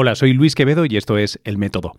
Hola, soy Luis Quevedo y esto es El Método.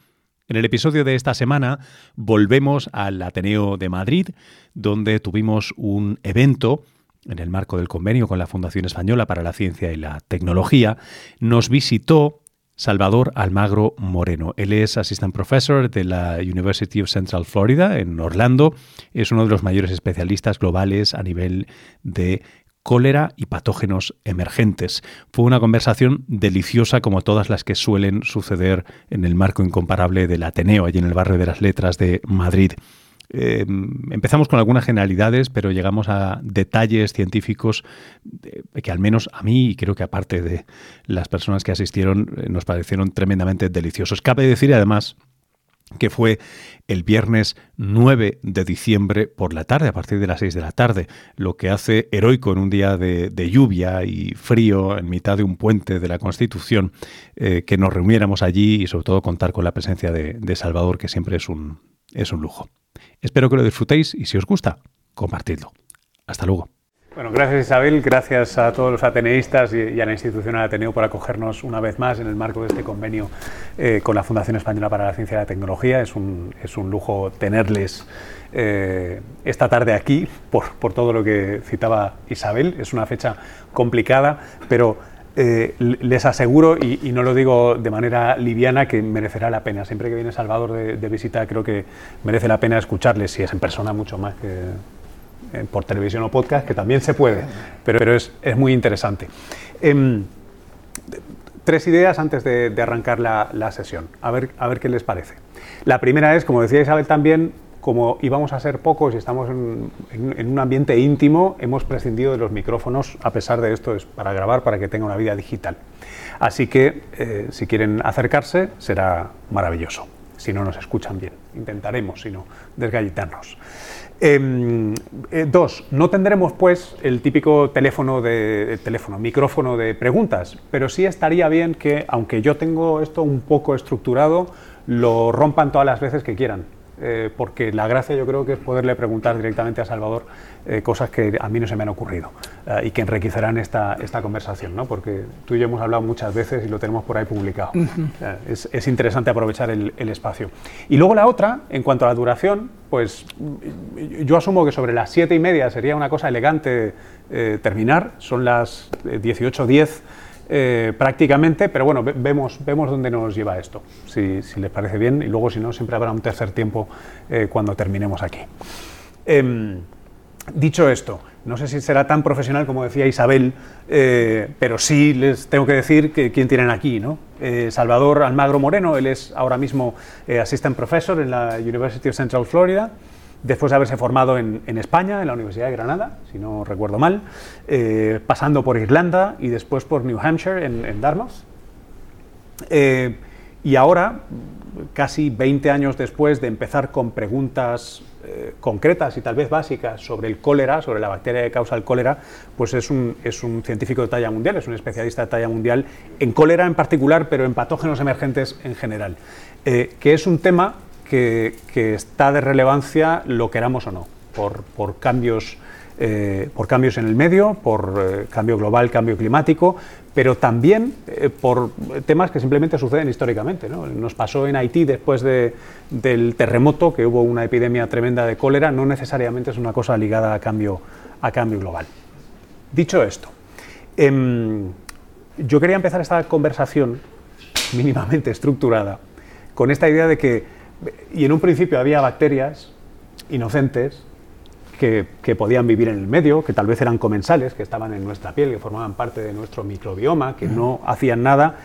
En el episodio de esta semana volvemos al Ateneo de Madrid, donde tuvimos un evento en el marco del convenio con la Fundación Española para la Ciencia y la Tecnología. Nos visitó Salvador Almagro Moreno. Él es Assistant Professor de la University of Central Florida en Orlando. Es uno de los mayores especialistas globales a nivel de cólera y patógenos emergentes. Fue una conversación deliciosa como todas las que suelen suceder en el marco incomparable del Ateneo, allí en el barrio de las Letras de Madrid. Em, empezamos con algunas generalidades, pero llegamos a detalles científicos que al menos a mí y creo que aparte de las personas que asistieron eh, nos parecieron tremendamente deliciosos. Cabe decir además que fue el viernes 9 de diciembre por la tarde, a partir de las 6 de la tarde, lo que hace heroico en un día de, lluvia y frío en mitad de un puente de la Constitución, eh, que nos reuniéramos allí y sobre todo contar con la presencia de, de Salvador, que siempre es un, es un lujo. Espero que lo disfrutéis y si os gusta, compartidlo. Hasta luego. Bueno, gracias Isabel, gracias a todos los ateneístas y, a la institución Ateneo por acogernos una vez más en el marco de este convenio eh, con la Fundación Española para la Ciencia y la Tecnología. Es un, es un lujo tenerles eh, esta tarde aquí por, por, todo lo que citaba Isabel. Es una fecha complicada, pero eh, les aseguro, y, no lo digo de manera liviana, que merecerá la pena. Siempre que viene Salvador de, de visita creo que merece la pena escucharles, si es en persona mucho más que por televisión o podcast, que también se puede, pero, pero es, es, muy interesante. Em, tres ideas antes de, arrancar la, la, sesión, a ver, a ver qué les parece. La primera es, como decía Isabel también, como íbamos a ser pocos y estamos en, en, un ambiente íntimo, hemos prescindido de los micrófonos, a pesar de esto es para grabar, para que tenga una vida digital. Así que, eh, si quieren acercarse, será maravilloso, si no nos escuchan bien. Intentaremos, si no, desgallitarnos. Em, eh, dos, no tendremos pues el típico teléfono de teléfono, micrófono de preguntas, pero sí estaría bien que, aunque yo tengo esto un poco estructurado, lo rompan todas las veces que quieran. Eh, porque la gracia yo creo que es poderle preguntar directamente a Salvador eh, cosas que a mí no se me han ocurrido eh, y que enriquecerán esta, esta conversación, ¿no? porque tú y yo hemos hablado muchas veces y lo tenemos por ahí publicado. es, es, interesante aprovechar el, el, espacio. Y luego la otra, en cuanto a la duración, pues yo asumo que sobre las siete y media sería una cosa elegante terminar, son las 18.10 eh, prácticamente, pero bueno, vemos, vemos dónde nos lleva esto, si, les parece bien, y luego si no, siempre habrá un tercer tiempo eh, cuando terminemos aquí. Em, dicho esto, no sé si será tan profesional como decía Isabel, eh, pero sí les tengo que decir que quién tienen aquí, ¿no? Salvador Almagro Moreno, él es ahora mismo Assistant Professor en la University of Central Florida después de haberse formado en, España, en la Universidad de Granada, si no recuerdo mal, eh, pasando por Irlanda y después por New Hampshire en, Dartmouth. Eh, y ahora, casi 20 años después de empezar con preguntas eh, concretas y tal vez básicas sobre el cólera, sobre la bacteria que causa el cólera, pues es un, es un científico de talla mundial, es un especialista de talla mundial en cólera en particular, pero en patógenos emergentes en general, que es un tema que, está de relevancia, lo queramos o no, por, cambios, eh, por cambios en el medio, por eh, cambio global, cambio climático, pero también eh, por temas que simplemente suceden históricamente. Nos pasó en Haití después del terremoto, que hubo una epidemia tremenda de cólera, no necesariamente es una cosa ligada a cambio, a cambio global. Dicho esto, em, yo quería empezar esta conversación mínimamente estructurada con esta idea de que y en un principio había bacterias inocentes que, podían vivir en el medio, que tal vez eran comensales, que estaban en nuestra piel, que formaban parte de nuestro microbioma, que no hacían nada,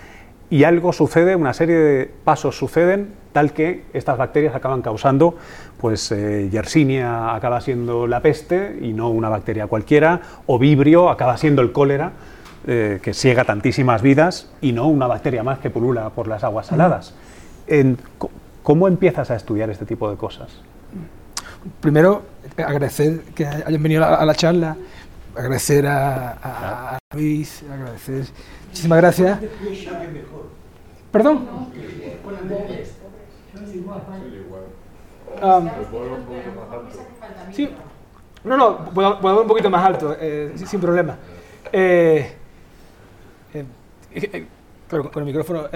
y algo sucede, una serie de pasos suceden, tal que estas bacterias acaban causando, pues eh, Yersinia acaba siendo la peste y no una bacteria cualquiera, o Vibrio acaba siendo el cólera, eh, que ciega tantísimas vidas, y no una bacteria más que pulula por las aguas saladas. En, ¿Cómo empiezas a estudiar este tipo de cosas? Primero, agradecer que hayan venido a la charla, agradecer a, Luis, agradecer. Muchísimas gracias. ¿Perdón? Um, sí, no, no, puedo, puedo un poquito más alto, eh, sin problema. Eh, eh, Claro, con el micrófono.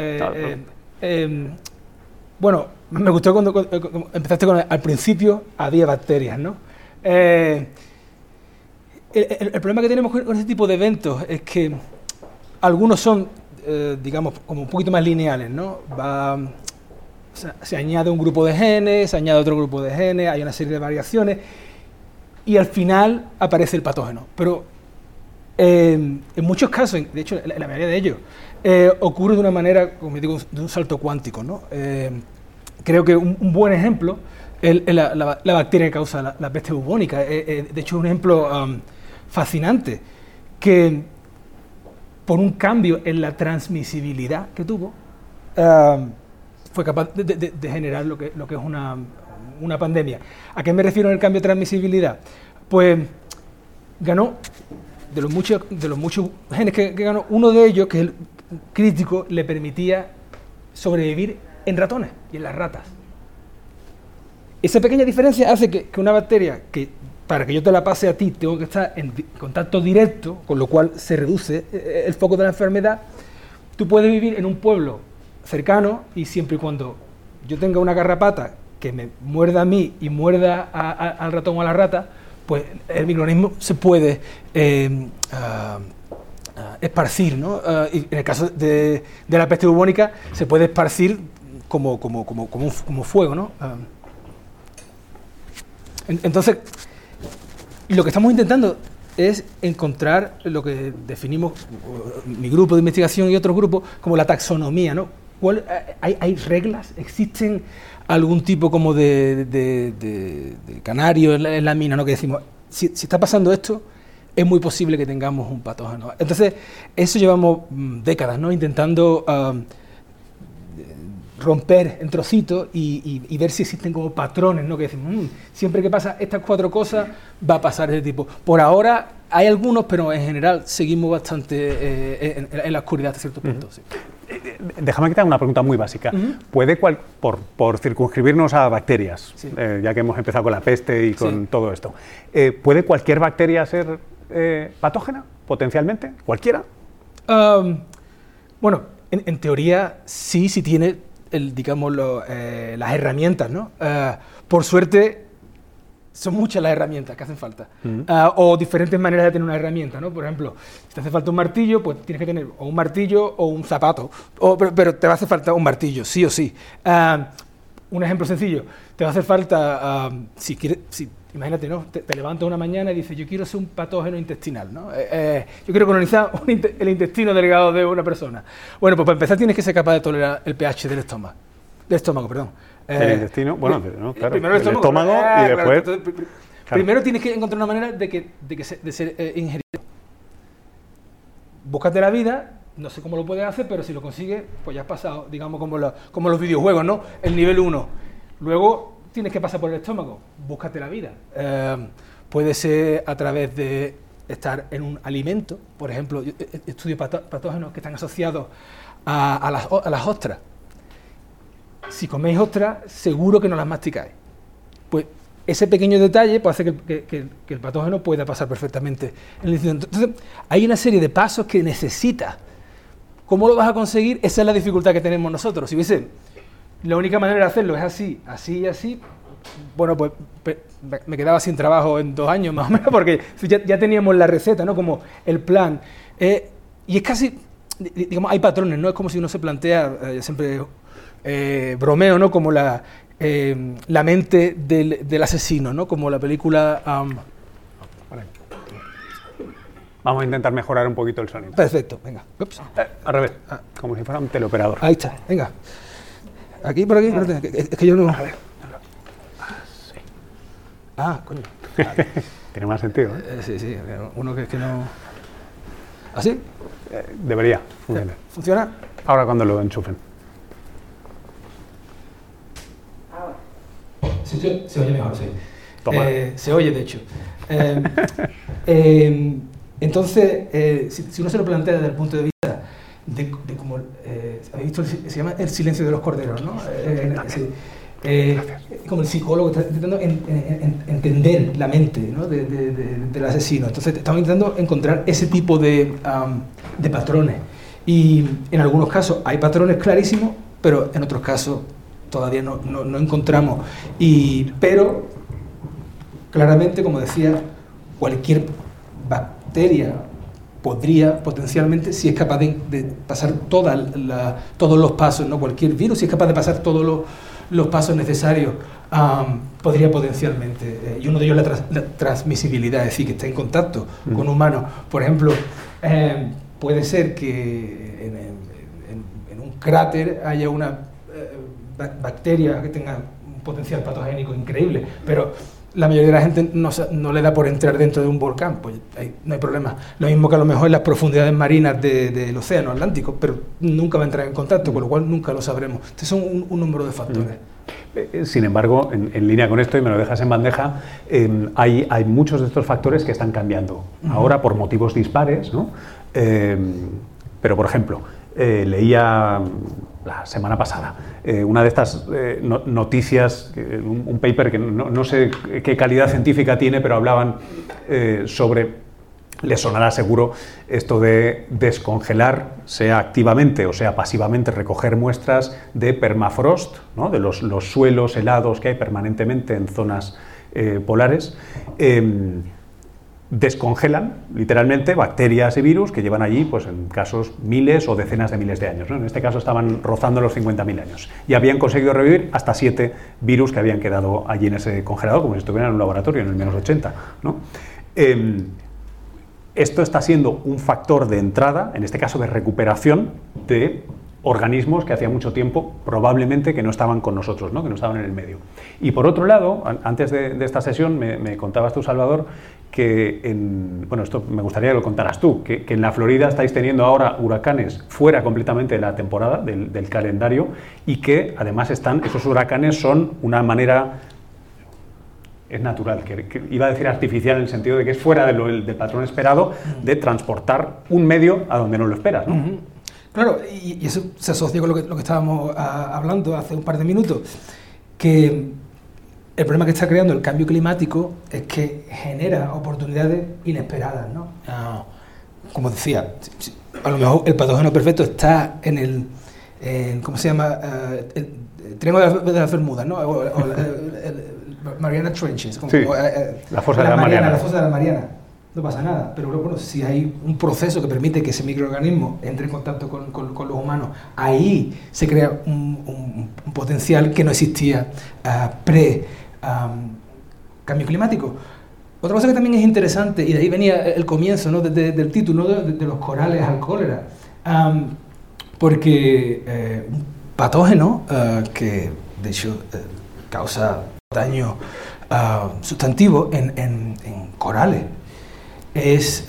Bueno, me gustó cuando, empezaste con al principio había bacterias, ¿no? el, problema que tenemos con, este tipo de eventos es que algunos son, digamos, como un poquito más lineales, ¿no? Se, añade un grupo de genes, se añade otro grupo de genes, hay una serie de variaciones y al final aparece el patógeno. Pero eh, en muchos casos, de hecho, la, mayoría de ellos, eh, ocurre de una manera, como digo, de un salto cuántico. ¿no? Eh, creo que un, buen ejemplo es la, bacteria que causa la, peste bubónica. de hecho, es un ejemplo um, fascinante que por un cambio en la transmisibilidad que tuvo, um, fue capaz de, generar lo que, que es una, una, pandemia. ¿A qué me refiero en el cambio de transmisibilidad? Pues ganó, de los muchos, de los muchos genes que, ganó, uno de ellos, que es el crítico, le permitía sobrevivir en ratones y en las ratas. Esa pequeña diferencia hace que, una bacteria que para que yo te la pase a ti tengo que estar en contacto directo, con lo cual se reduce eh, el foco de la enfermedad. Tú puedes vivir en un pueblo cercano y siempre y cuando yo tenga una garrapata que me muerda a mí y muerda al ratón o a la rata, pues el microorganismo se puede eh, ah, ah, esparcir, ¿no? Ah, y en el caso de, la peste bubónica se puede esparcir como, como, como, como, fuego, ¿no? entonces, lo que estamos intentando es encontrar lo que definimos mi grupo de investigación y otros grupos como la taxonomía, ¿no? Eh, hay, reglas? ¿Existen algún tipo como de, canario en la, mina? ¿no? Que decimos, si, está pasando esto, es muy posible que tengamos un patógeno. Entonces, eso llevamos mm, décadas, ¿no? Intentando romper en trocitos y, ver si existen como patrones, ¿no? Que decimos, mm, siempre que pasa estas cuatro cosas, va a pasar ese tipo. Por ahora hay algunos, pero en general seguimos bastante eh, en, la oscuridad hasta cierto punto. Eh, déjame que te haga una pregunta muy básica. ¿Puede, cual, por, circunscribirnos a bacterias, eh, ya que hemos empezado con la peste y con todo esto, ¿puede cualquier bacteria ser patógena potencialmente? ¿Cualquiera? bueno, en, teoría sí, si tiene el, digamos, las herramientas, ¿no? por suerte, son muchas las herramientas que hacen falta. Ah, o diferentes maneras de tener una herramienta, ¿no? Por ejemplo, si te hace falta un martillo, pues tienes que tener o un martillo o un zapato. pero, te va a hacer falta un martillo, sí o sí. Un ejemplo sencillo, te va a hacer falta, si quieres, si, imagínate, ¿no? Te, levantas una mañana y dices, yo quiero ser un patógeno intestinal, ¿no? Eh, eh, yo quiero colonizar el intestino delgado de una persona. Bueno, pues para empezar tienes que ser capaz de tolerar el pH del estómago. Del estómago, perdón. El eh, intestino, bueno, no, claro. Primero el estómago, y después. Primero tienes que encontrar una manera de que, de que de ser eh, ingerido. Búscate la vida, no sé cómo lo puedes hacer, pero si lo consigues, pues ya has pasado, digamos, como, como los videojuegos, ¿no? El nivel 1. Luego tienes que pasar por el estómago, búscate la vida. Eh, puede ser a través de estar en un alimento, por ejemplo, estudio patógenos que están asociados a, las, ostras si coméis ostras, seguro que no las masticáis. Pues ese pequeño detalle puede hacer que, el patógeno pueda pasar perfectamente Entonces, hay una serie de pasos que necesitas. ¿Cómo lo vas a conseguir? Esa es la dificultad que tenemos nosotros. Si hubiese, la única manera de hacerlo es así, así y así, bueno, pues me quedaba sin trabajo en dos años más o menos, porque ya, teníamos la receta, ¿no? Como el plan. Eh, y es casi, digamos, hay patrones, ¿no? Es como si uno se plantea, eh, siempre eh, bromeo, ¿no? Como la, eh, la mente del, asesino, ¿no? Como la película... Vamos a intentar mejorar un poquito el sonido. Perfecto, venga. Eh, al revés, como si fuera un teleoperador. Ahí está, venga. Aquí, por aquí, es que yo no... A ver. Ah, coño. Tiene más sentido. sí, sí, uno que es que no... ¿Así? debería funcionar. ¿Funciona? Ahora cuando lo enchufen. Se, oye mejor, sí. Eh, se oye, de hecho. Eh, eh, entonces, si, uno se lo plantea desde el punto de vista de, como, habéis visto, se llama el silencio de los corderos, ¿no? como el psicólogo está intentando entender la mente ¿no? del asesino. Entonces, estamos intentando encontrar ese tipo de, de patrones. Y en algunos casos hay patrones clarísimos, pero en otros casos todavía no, encontramos. Y, pero, claramente, como decía, cualquier bacteria podría potencialmente, si es capaz de, pasar todos los pasos, no cualquier virus, si es capaz de pasar todos los, pasos necesarios, podría potencialmente, eh, y uno de ellos es la, transmisibilidad, es decir, que está en contacto mm. con humanos. Por ejemplo, eh, puede ser que en, un cráter haya una eh, bacteria que tenga un potencial patogénico increíble, pero la mayoría de la gente no, le da por entrar dentro de un volcán, pues no hay problema. Lo mismo que a lo mejor en las profundidades marinas del océano Atlántico, pero nunca va a entrar en contacto, con lo cual nunca lo sabremos. Estos son un, número de factores. Mm. Eh, sin embargo, en, línea con esto, y me lo dejas en bandeja, em, hay, hay, muchos de estos factores que están cambiando. Ahora por motivos dispares, ¿no? Em, pero, por ejemplo, eh, leía la semana pasada. Eh, una de estas eh, noticias, un, paper que no, sé qué calidad científica tiene, pero hablaban sobre, le sonará seguro, esto de descongelar, sea activamente o sea pasivamente, recoger muestras de permafrost, de los, los, suelos helados que hay permanentemente en zonas polares. Em, descongelan literalmente bacterias y virus que llevan allí, pues en casos miles o decenas de miles de años. En este caso estaban rozando los 50.000 años y habían conseguido revivir hasta siete virus que habían quedado allí en ese congelador, como si estuvieran en un laboratorio en el menos 80. Em, esto está siendo un factor de entrada, en este caso de recuperación, de organismos que hacía mucho tiempo probablemente que no estaban con nosotros, ¿no? que no estaban en el medio. Y por otro lado, antes de, esta sesión me, contabas tú, Salvador, que en, bueno, esto me gustaría que lo contaras tú, que, en la Florida estáis teniendo ahora huracanes fuera completamente de la temporada, del, calendario, y que además están, esos huracanes son una manera es natural, que, iba a decir artificial en el sentido de que es fuera del patrón esperado de transportar un medio a donde no lo esperas. Claro, y, eso se asocia con lo que, lo que estábamos ah, hablando hace un par de minutos, que el problema que está creando el cambio climático es que genera oportunidades inesperadas, ¿no? Ah, como decía, a lo mejor el patógeno perfecto está en el, ¿cómo se llama? Ah, el, triángulo de las Bermudas, ¿no? O, el, Mariana Trenches, como, eh, eh, la fosa de la Mariana. La fosa de la Mariana no pasa nada. Pero bueno, si hay un proceso que permite que ese microorganismo entre en contacto con, con, los humanos, ahí se crea un, potencial que no existía uh, pre cambio climático. Otra cosa que también es interesante, y de ahí venía el comienzo ¿no? del título, de, los corales al cólera, porque eh, un patógeno uh, que de hecho uh, causa daño sustantivo en, corales es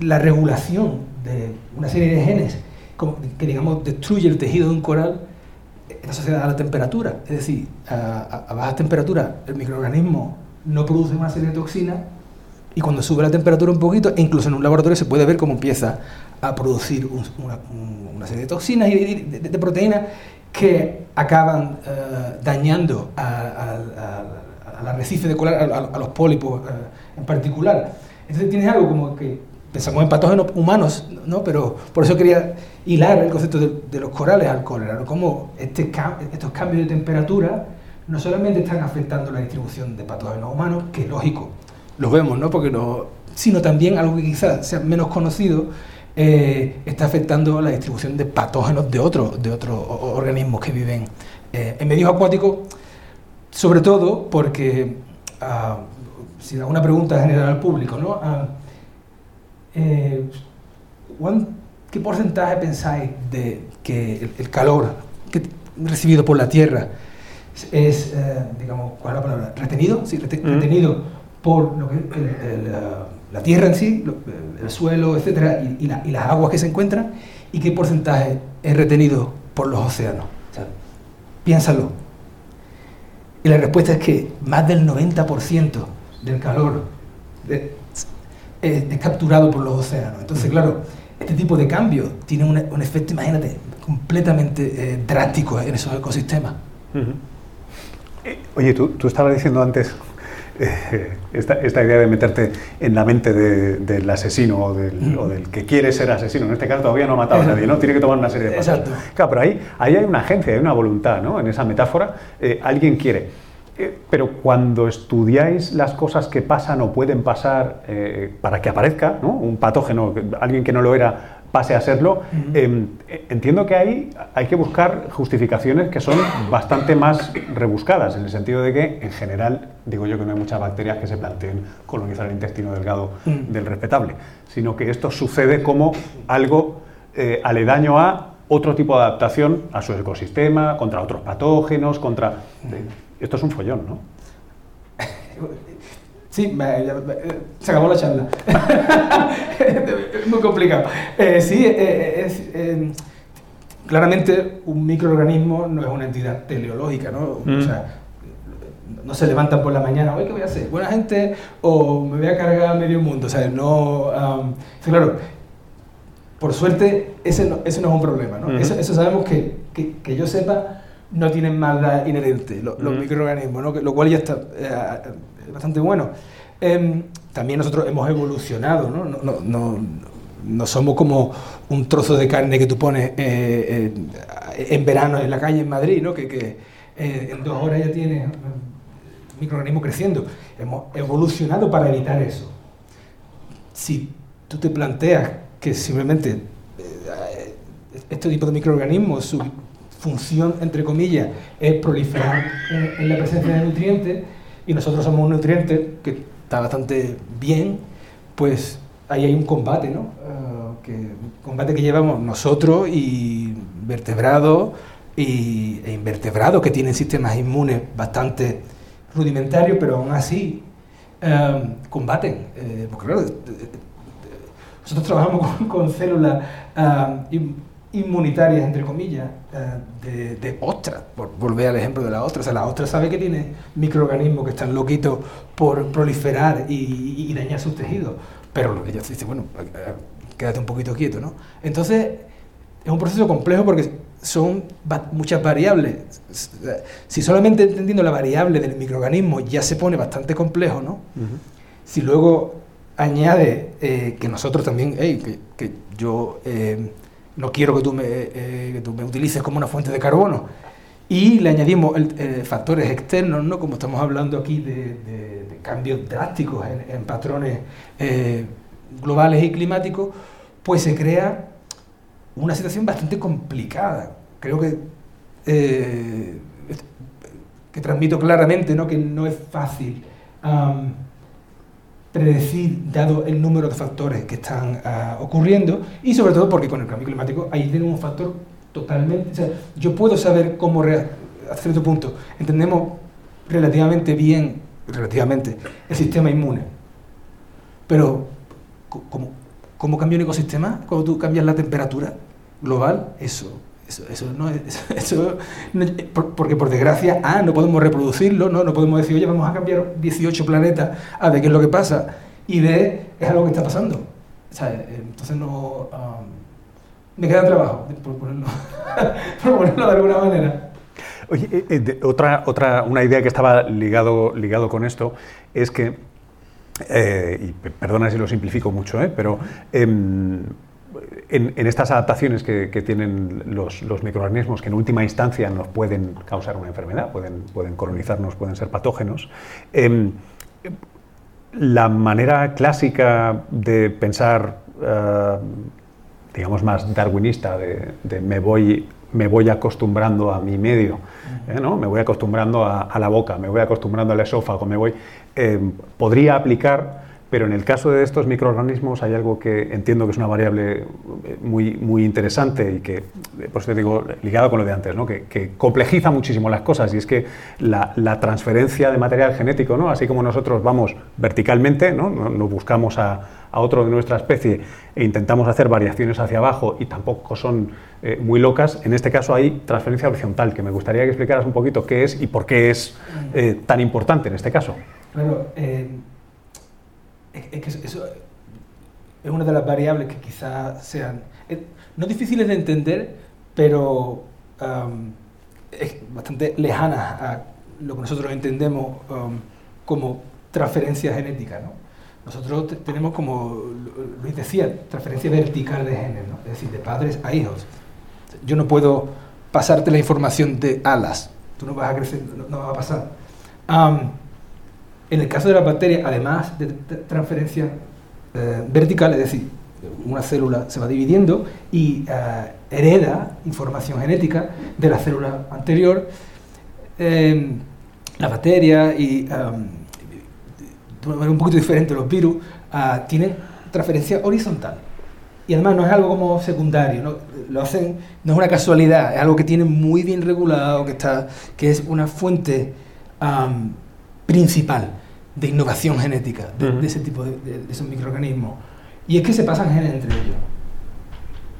la regulación de una serie de genes que, digamos, destruye el tejido de un coral asociada a la temperatura. Es decir, a, a, baja temperatura el microorganismo no produce una serie de toxinas y cuando sube la temperatura un poquito, incluso en un laboratorio se puede ver cómo empieza a producir una, serie de toxinas y de, proteínas que acaban eh, dañando al arrecife de coral, a, los pólipos eh, en particular. Entonces tienes algo como que pensamos en patógenos humanos, ¿no? Pero por eso quería hilar el concepto de, los corales al cólera, ¿no? Como este, estos cambios de temperatura no solamente están afectando la distribución de patógenos humanos, que es lógico, lo vemos, ¿no? Porque no, sino también algo que quizás sea menos conocido, eh, está afectando la distribución de patógenos de otros de otros organismos que viven eh, en medios acuáticos, sobre todo porque ah, si una pregunta general al público, ¿no? Ah, eh, ¿Qué porcentaje pensáis de que el, calor que recibido por la Tierra es, eh, digamos, ¿cuál es la palabra? ¿Retenido? Sí, mm. retenido por lo que, la Tierra en sí, el suelo, etcétera, y, las aguas que se encuentran, y qué porcentaje es retenido por los océanos. piénsalo. Y la respuesta es que más del 90% del calor es, capturado por los océanos. Entonces, claro, este tipo de cambio tiene un, efecto, imagínate, completamente eh, drástico en esos ecosistemas. Eh, oye, tú, tú estabas diciendo antes eh, esta, idea de meterte en la mente del asesino o del, que quiere ser asesino. En este caso todavía no ha matado a nadie, ¿no? Tiene que tomar una serie de pasos. Exacto. Claro, pero ahí, ahí hay una agencia, hay una voluntad, ¿no? En esa metáfora, eh, alguien quiere. Eh, pero cuando estudiáis las cosas que pasan o pueden pasar para que aparezca ¿no? un patógeno, alguien que no lo era, pase a serlo. Em, entiendo que ahí hay que buscar justificaciones que son bastante más rebuscadas, en el sentido de que, en general, digo yo que no hay muchas bacterias que se planteen colonizar el intestino delgado del respetable, sino que esto sucede como algo eh, aledaño a otro tipo de adaptación a su ecosistema, contra otros patógenos, contra... Esto es un follón, ¿no? Sí, eh, se acabó la charla. es muy complicado. Eh, sí, eh, es, claramente un microorganismo no es una entidad teleológica, ¿no? O mm. sea, no se levantan por la mañana, ¿qué voy a hacer? ¿Buena gente o me voy a cargar medio mundo? O sea, no... claro, por suerte ese no, es un problema, ¿no? eso, sabemos que, que, yo sepa no tienen maldad inherente los, microorganismos, ¿no? lo cual ya está bastante bueno. Em, también nosotros hemos evolucionado, ¿no? No, no, no somos como un trozo de carne que tú pones eh, eh, en verano en la calle en Madrid, ¿no? que, que eh, en dos horas ya tienes microorganismos creciendo. Hemos evolucionado para evitar eso. Si tú te planteas que simplemente este tipo de microorganismos, su función, entre comillas, es proliferar en, la presencia de nutrientes, y nosotros somos un nutriente que está bastante bien, pues ahí hay un combate, ¿no? Uh, que, un combate que llevamos nosotros y vertebrados y, e invertebrados que tienen sistemas inmunes bastante rudimentarios, pero aún así um, combaten. Eh, porque claro, nosotros trabajamos con, células uh, inmunitarias, entre comillas, eh, de, ostras, por volver al ejemplo de la ostra. O sea, la ostra sabe que tiene microorganismos que están loquitos por proliferar y, dañar sus tejidos, pero ella dice, bueno, eh, quédate un poquito quieto, ¿no? Entonces, es un proceso complejo porque son muchas variables. Si solamente entendiendo la variable del microorganismo ya se pone bastante complejo, ¿no? Si luego añade eh, que nosotros también, que, que, yo no quiero que tú me, eh, me utilices como una fuente de carbono. Y le añadimos eh, factores externos, ¿no? como estamos hablando aquí de, cambios drásticos en, patrones eh, globales y climáticos, pues se crea una situación bastante complicada. Creo que, que transmito claramente ¿no? que no es fácil predecir, dado el número de factores que están ah, ocurriendo, y sobre todo porque con el cambio climático ahí tenemos un factor totalmente... Yo puedo saber cómo, a cierto punto, entendemos relativamente bien, relativamente, el sistema inmune, pero ¿cómo, cómo cambia un ecosistema cuando tú cambias la temperatura global? Eso eso, eso no es, eso, porque por desgracia, A, no podemos reproducirlo, ¿no? no podemos decir, oye, vamos a cambiar 18 planetas a ver qué es lo que pasa, y B, es algo que está pasando. Sea, entonces no... Um, me queda trabajo, por ponerlo, por ponerlo de alguna manera. Oye, eh, eh, otra, otra, una idea que estaba ligado, ligado con esto es que, eh, y perdona si lo simplifico mucho, pero en, estas adaptaciones que, tienen los, microorganismos, que en última instancia nos pueden causar una enfermedad, pueden, pueden colonizarnos, pueden ser patógenos, em, la manera clásica de pensar, eh, digamos, más darwinista, de, me, voy, me voy acostumbrando a mi medio, ¿eh? ¿no? me voy acostumbrando a, la boca, me voy acostumbrando al esófago, me voy, em, podría aplicar pero en el caso de estos microorganismos hay algo que entiendo que es una variable eh, muy, muy interesante y que, pues te digo, ligado con lo de antes, ¿no? que, complejiza muchísimo las cosas y es que la, transferencia de material genético, ¿no? así como nosotros vamos verticalmente, no, no, buscamos a, a, otro de nuestra especie e intentamos hacer variaciones hacia abajo y tampoco son eh, muy locas, en este caso hay transferencia horizontal, que me gustaría que explicaras un poquito qué es y por qué es eh, tan importante en este caso. Claro, es, que eso es una de las variables que quizás sean eh, no difíciles de entender, pero es bastante lejanas a lo que nosotros entendemos como transferencia genética. ¿no? Nosotros tenemos, como Luis decía, transferencia vertical de genes, ¿no? es decir, de padres a hijos. Yo no puedo pasarte la información de alas, tú no vas a crecer, no, va a pasar. En el caso de las bacterias, además de transferencia eh, vertical, es decir, una célula se va dividiendo y eh, hereda información genética de la célula anterior. Eh, la bacteria y un poquito diferente los virus tienen transferencia horizontal. Y además no es algo como secundario, ¿no? lo hacen, no es una casualidad, es algo que tienen muy bien regulado, que, está, que es una fuente principal de innovación genética de, ese tipo de, esos microorganismos. Y es que se pasan genes entre ellos.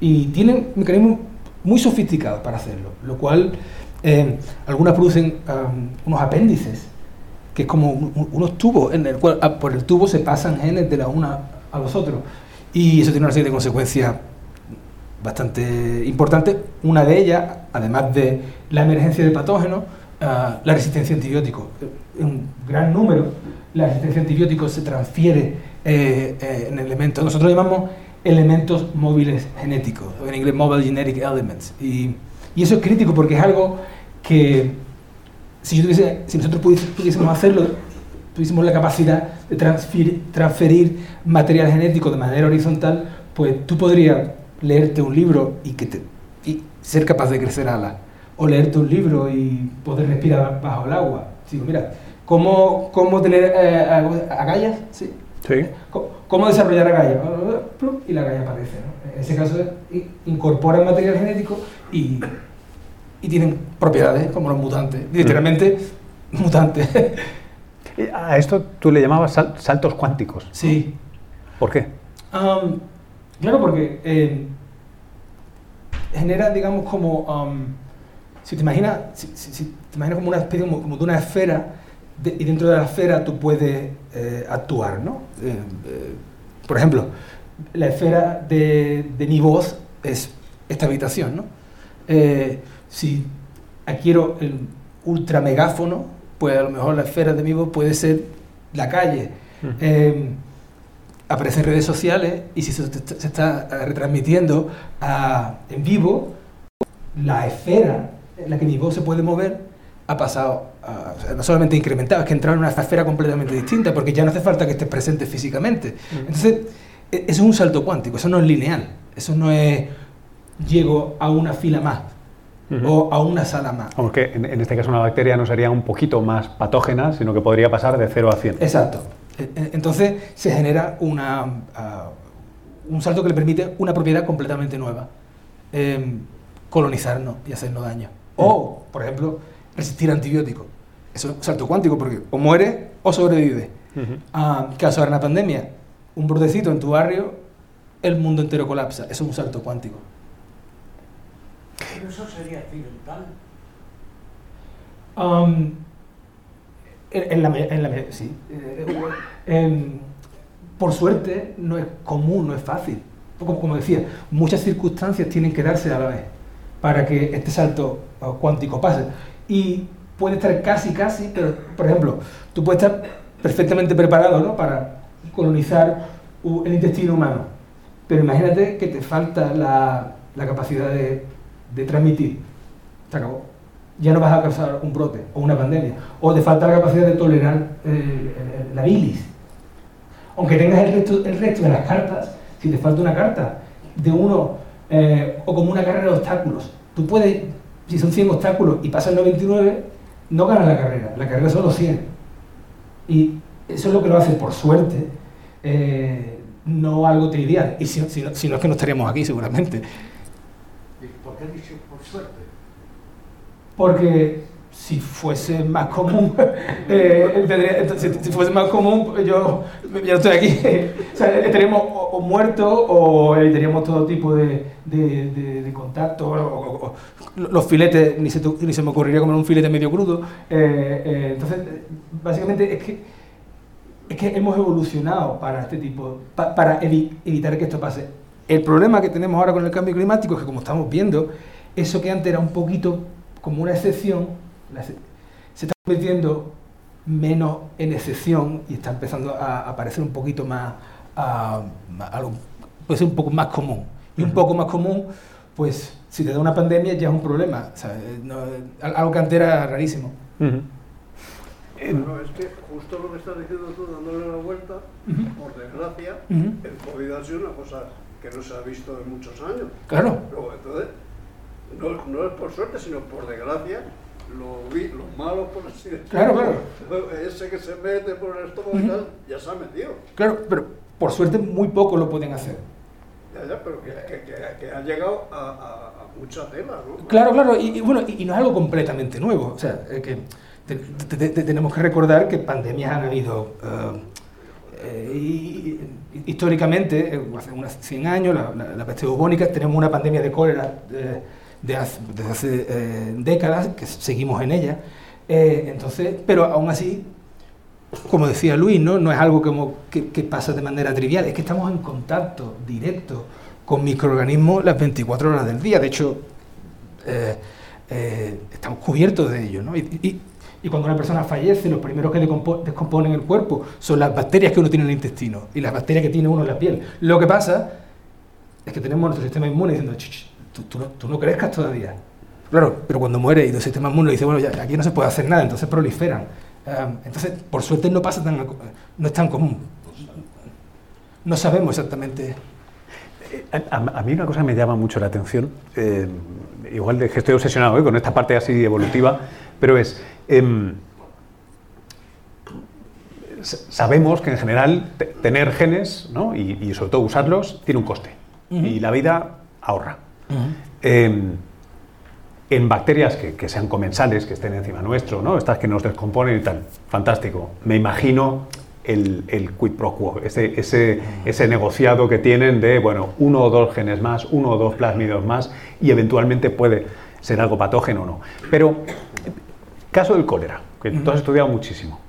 Y tienen mecanismos muy sofisticados para hacerlo, lo cual eh, algunas producen unos apéndices, que es como unos tubos, en el cual ah, por el tubo se pasan genes de la una a los otros. Y eso tiene una serie de consecuencias bastante importantes. Una de ellas, además de la emergencia de patógenos, ah, la resistencia a antibióticos. Un gran número la resistencia a antibióticos se transfiere eh, eh, en elementos, nosotros llamamos elementos móviles genéticos, en inglés Mobile Genetic Elements. Y, y eso es crítico porque es algo que si, yo tuviese, si nosotros pudiésemos hacerlo, tuviésemos la capacidad de transferir, transferir material genético de manera horizontal, pues tú podrías leerte un libro y, que te, y ser capaz de crecer alas, o leerte un libro y poder respirar bajo el agua. Digo, mira, cómo, cómo tener eh, agallas, ¿sí? Sí. ¿Cómo, desarrollar agallas? Y la agalla aparece. ¿no? En ese caso, incorporan material genético y, y tienen propiedades como los mutantes. Literalmente, mutantes. A esto tú le llamabas saltos cuánticos. Sí. ¿Por qué? claro, porque eh, genera, digamos, como. si te imaginas, si, te imaginas como una especie como de una esfera y dentro de la esfera tú puedes eh, actuar, ¿no? Eh, eh, por ejemplo, la esfera de, mi voz es esta habitación, ¿no? si adquiero el ultra megáfono, pues a lo mejor la esfera de mi voz puede ser la calle. aparecen redes sociales y si se, está retransmitiendo en vivo, la esfera en la que mi voz se puede mover ha pasado, no solamente incrementado, es que entrar en una esfera completamente distinta, porque ya no hace falta que estés presente físicamente. Entonces, e, eso es un salto cuántico, eso no es lineal, eso no es llego a una fila más o a una sala más. Aunque en, en, este caso una bacteria no sería un poquito más patógena, sino que podría pasar de 0 a 100. Exacto. E, e, entonces se genera una, un salto que le permite una propiedad completamente nueva, em, colonizarnos y hacernos daño. O, por ejemplo, resistir antibióticos. Eso es un salto cuántico porque o muere o sobrevive. Uh caso de una pandemia, un brotecito en tu barrio, el mundo entero colapsa. Eso es un salto cuántico. ¿Pero eso sería accidental? en, la, en la, sí. Eh, por suerte no es común, no es fácil. Como, como decía, muchas circunstancias tienen que darse a la vez para que este salto cuántico pase y puede estar casi, casi, pero por ejemplo, tú puedes estar perfectamente preparado ¿no? para colonizar el intestino humano, pero imagínate que te falta la, la capacidad de, de, transmitir, se acabó. Ya no vas a causar un brote o una pandemia, o te falta la capacidad de tolerar la bilis. Aunque tengas el resto, el resto de las cartas, si te falta una carta de uno, eh, o como una carrera de obstáculos, tú puedes si son 100 obstáculos y pasan 99, no ganas la carrera, la carrera son los 100. Y eso es lo que lo hace por suerte, eh, no algo trivial. Y si, si, no, si, no, es que no estaríamos aquí seguramente. ¿Por qué dicho por suerte? Porque si fuese más común, eh, si, fuese más común, yo ya estoy aquí. o sea, estaríamos o, muertos o evitaríamos todo tipo de, de, de, contacto. los filetes, ni se, ni se me ocurriría comer un filete medio crudo. Eh, eh, entonces, básicamente es que, es que hemos evolucionado para este tipo, para evitar que esto pase. El problema que tenemos ahora con el cambio climático es que, como estamos viendo, eso que antes era un poquito como una excepción, se está convirtiendo menos en excepción y está empezando a aparecer un poquito más, a, a algo, puede ser un poco más común. Y un poco más común, pues si te da una pandemia ya es un problema. eh, no, algo que antes era rarísimo. Ujú. Eh, No, es que justo lo que estás diciendo tú, dándole la vuelta, por desgracia, el COVID ha sido una cosa que no se ha visto en muchos años. Claro. Luego, entonces, no, no es por suerte, sino por desgracia, lo vi- los malos, por así decirlo. Claro, claro. Ese que se mete por el estómago y Ujú. tal, ya se ha metido. Claro, pero por suerte muy poco lo pueden hacer. Ya, ya, pero que, que- que- que ha llegado a, a- a tela, ¿no? Claro, claro, y, y bueno, y, y no es algo completamente nuevo. O sea, eh, que te- te- te- tenemos que recordar que pandemias han habido eh, eh, y- históricamente, eh, hace unos 100 años, la, la- la peste bubónica, tenemos una pandemia de cólera de hace, desde hace eh, décadas, que seguimos en ella. Eh, entonces, pero aún así, como decía Luis, ¿no? no es algo como que, que pasa de manera trivial, es que estamos en contacto directo con microorganismos las 24 horas del día. De hecho, eh, eh, estamos cubiertos de ellos. ¿no? Y, y- y cuando una persona fallece, los primeros que descomponen el cuerpo son las bacterias que uno tiene en el intestino y las bacterias que tiene uno en la piel. Lo que pasa es que tenemos nuestro sistema inmune diciendo, "Ch, ch, tú, tú no, tú no crezcas todavía. Claro, pero cuando muere y el sistema inmune dice, bueno, ya, aquí no se puede hacer nada, entonces proliferan. Entonces, por suerte no pasa tan, no es tan común. No sabemos exactamente. A, a- a mí una cosa me llama mucho la atención, eh, igual de que estoy obsesionado ¿eh? con esta parte así evolutiva, pero es, em, sabemos que en general te- tener genes ¿no? y, y sobre todo usarlos tiene un coste y la vida ahorra. Em, en bacterias que, que sean comensales, que estén encima nuestro, ¿no? estas que nos descomponen y tal, fantástico. Me imagino el, el quid pro quo, ese, ese, ese negociado que tienen de, bueno, uno o dos genes más, uno o dos plásmidos más, y eventualmente puede ser algo patógeno o no. Pero, caso del cólera, que tú has estudiado muchísimo.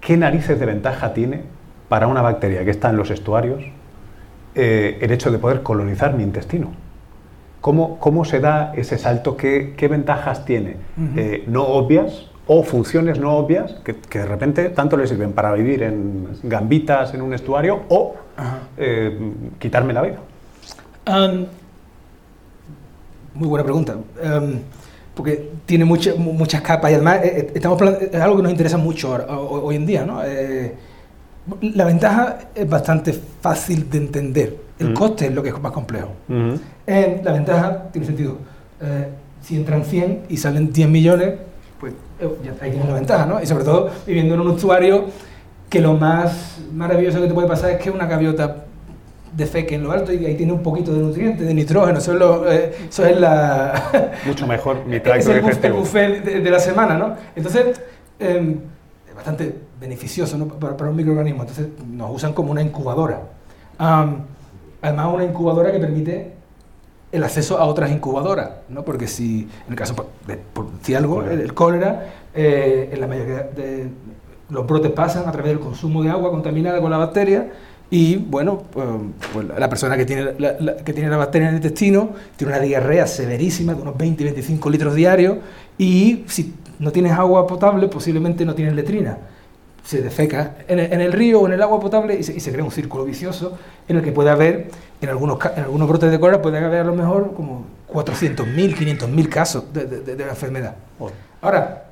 ¿Qué narices de ventaja tiene para una bacteria que está en los estuarios eh, el hecho de poder colonizar mi intestino? ¿Cómo, cómo se da ese salto? ¿Qué, qué ventajas tiene? Eh, no obvias o funciones no obvias que, que de repente tanto le sirven para vivir en gambitas en un estuario o eh, quitarme la vida. Muy buena pregunta. Porque tiene mucha- mu- muchas capas y además estamos es algo que nos interesa mucho hoy en día. ¿no? Eh, la ventaja es bastante fácil de entender. El coste es lo que es más complejo. Eh, la ventaja tiene sentido. Eh, si entran 100 y salen 10 millones, pues eh, ya ahí tienes la ventaja, ¿no? Y sobre todo viviendo en un usuario que lo más maravilloso que te puede pasar es que una gaviota defeque en lo alto y ahí tiene un poquito de nutrientes, de nitrógeno. Eso es, lo, eh, eso es la... Mucho mejor mi es el, buf- el buffet de, de la semana, ¿no? Entonces, eh, es bastante beneficioso ¿no? para, para un microorganismo. Entonces, nos usan como una incubadora. Además, una incubadora que permite el acceso a otras incubadoras, ¿no? Porque si, en el caso de, por decir algo, el, el cólera, eh, en la mayoría de los brotes pasan a través del consumo de agua contaminada con la bacteria y, bueno, pues, pues la persona que tiene la, la- que tiene la bacteria en el intestino tiene una diarrea severísima de unos 20-25 litros diarios y si no tienes agua potable posiblemente no tienes letrina. Se defeca en el, en el río o en el agua potable y se, y se crea un círculo vicioso en el que puede haber, en algunos, en algunos brotes de cólera, puede haber a lo mejor como 400.000, 500.000 casos de, de- la enfermedad. Joder. Ahora,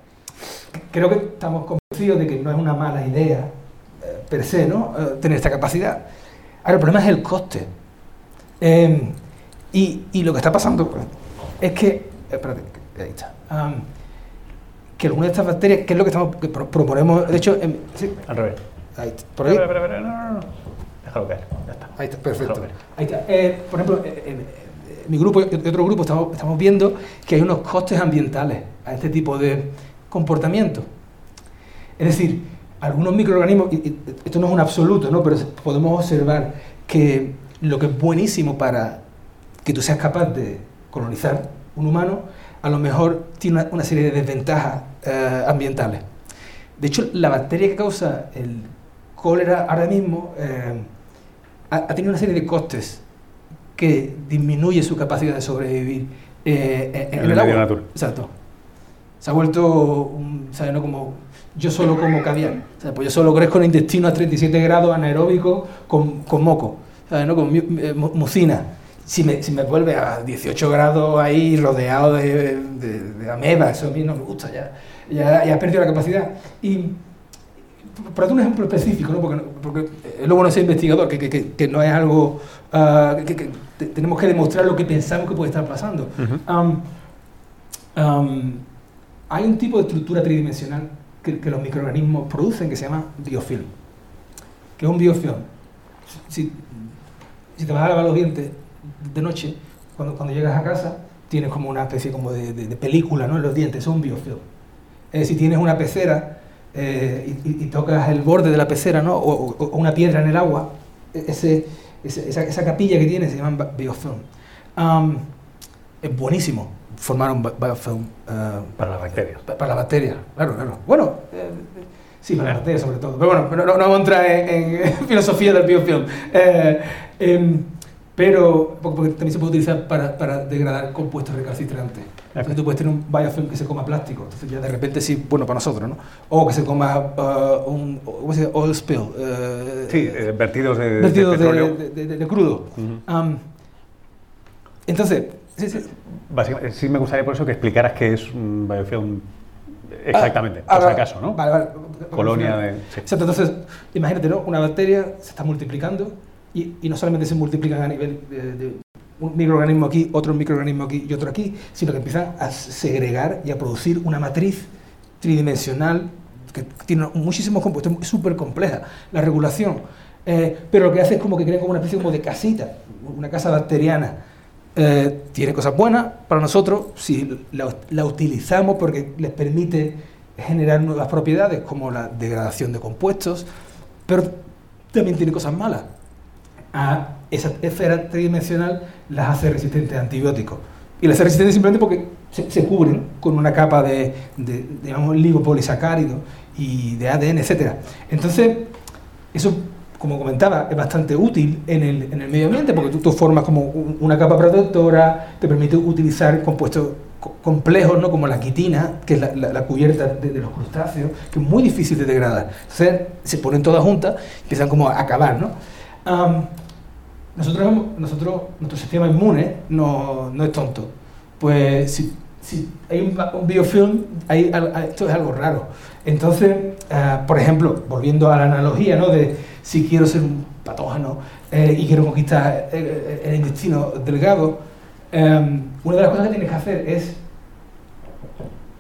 creo que estamos convencidos de que no es una mala idea eh, per se, ¿no? Eh, tener esta capacidad. Ahora, el problema es el coste. Eh, y, y lo que está pasando pues, es que, eh, espérate, ahí está. Que algunas de estas bacterias, que es lo que estamos que pro- proponemos, de hecho, sí, Al revés. ahí está, por ahí. Espera, espera, espera, no, no, no. Déjalo caer, ya está. Ahí está, perfecto. Ahí está. Eh, por ejemplo, en, en- en mi grupo y otro grupo estamos, estamos viendo que hay unos costes ambientales a este tipo de comportamiento. Es decir, algunos microorganismos, y- y esto no es un absoluto, ¿no? pero podemos observar que lo que es buenísimo para que tú seas capaz de colonizar un humano, a lo mejor tiene una, una serie de desventajas eh, ambientales. De hecho, la bacteria que causa el cólera ahora mismo eh, ha, ha tenido una serie de costes que disminuye su capacidad de sobrevivir eh, en, En en el el, agua. natural. Exacto. Se ha vuelto, un, ¿sabes? No como yo solo como caviar. ¿sabes? Pues yo solo crezco en el intestino a 37 grados anaeróbico con, con moco, ¿sabes? No? Con eh, mu- mucina. Si me, si me vuelve a 18 grados ahí rodeado de, de, de amebas, eso a mí no me gusta, ya, ya, ya perdido la capacidad. Y para dar un ejemplo específico, ¿no? porque, porque es lo bueno de ser investigador, que, que- que- no es algo ah, que, que te- tenemos que demostrar lo que pensamos que puede estar pasando. Am, am, hay un tipo de estructura tridimensional que, que los microorganismos producen que se llama biofilm. que es un biofilm? Si, si te vas a lavar los dientes de noche, cuando, cuando llegas a casa, tienes como una especie como de, de- de película ¿no? en los dientes, es un biofilm. Eh, si tienes una pecera eh, y, tocas el borde de la pecera ¿no? o, o- o una piedra en el agua, e- ese, ese- esa, esa capilla que tiene se llama biofilm. Es buenísimo formar un bi- biofilm eh, Para las bacterias. pa- para la bacteria, claro, claro. Bueno, eh, sí, para la bacteria sobre todo. Pero bueno, no, no, no vamos a entrar en, en filosofía del biofilm. Eh, em, pero porque, también se puede utilizar para, para degradar compuestos recalcitrantes. Entonces tú puedes tener un biofilm que se coma plástico, entonces ya de repente sí, bueno para nosotros, ¿no? O que se coma eh, un ¿cómo se dice? oil spill. eh, Sí, eh, vertidos de, de vertido de, petróleo. de- de- de- de crudo. Ujú. Am, entonces, sí, sí, Básicamente, sí me gustaría por eso que explicaras qué es un biofilm exactamente, Ah, por si ah, acaso, ¿no? Vale, vale. Colonia de... sí. Exacto, entonces, imagínate, ¿no? Una bacteria se está multiplicando y, no solamente se multiplican a nivel de, un microorganismo aquí, otro microorganismo aquí y otro aquí, sino que empiezan a segregar y a producir una matriz tridimensional que tiene muchísimos compuestos, es súper compleja la regulación. Eh, pero lo que hace es como que crean como una especie como de casita, una casa bacteriana. Eh, tiene cosas buenas para nosotros si la utilizamos porque les permite generar nuevas propiedades como la degradación de compuestos, pero también tiene cosas malas. A esa esfera tridimensional las hace resistentes a antibióticos. Y las hace resistentes simplemente porque se, cubren con una capa de, de, digamos, y de ADN, etc. Entonces, eso, como comentaba, es bastante útil en el, en el medio ambiente porque tú, tú formas como un- una capa protectora, te permite utilizar compuestos co- complejos, ¿no? como la quitina, que es la, cubierta de, los crustáceos, que es muy difícil de degradar. Entonces, se ponen todas juntas y empiezan como a acabar. ¿no? Nosotros, nosotros, nuestro sistema inmune no, es tonto. Pues si, hay un, biofilm, hay esto es algo raro. Entonces, ah, por ejemplo, volviendo a la analogía ¿no? de si quiero ser un patógeno eh, y quiero conquistar el, intestino delgado, em, una de las cosas que tienes que hacer es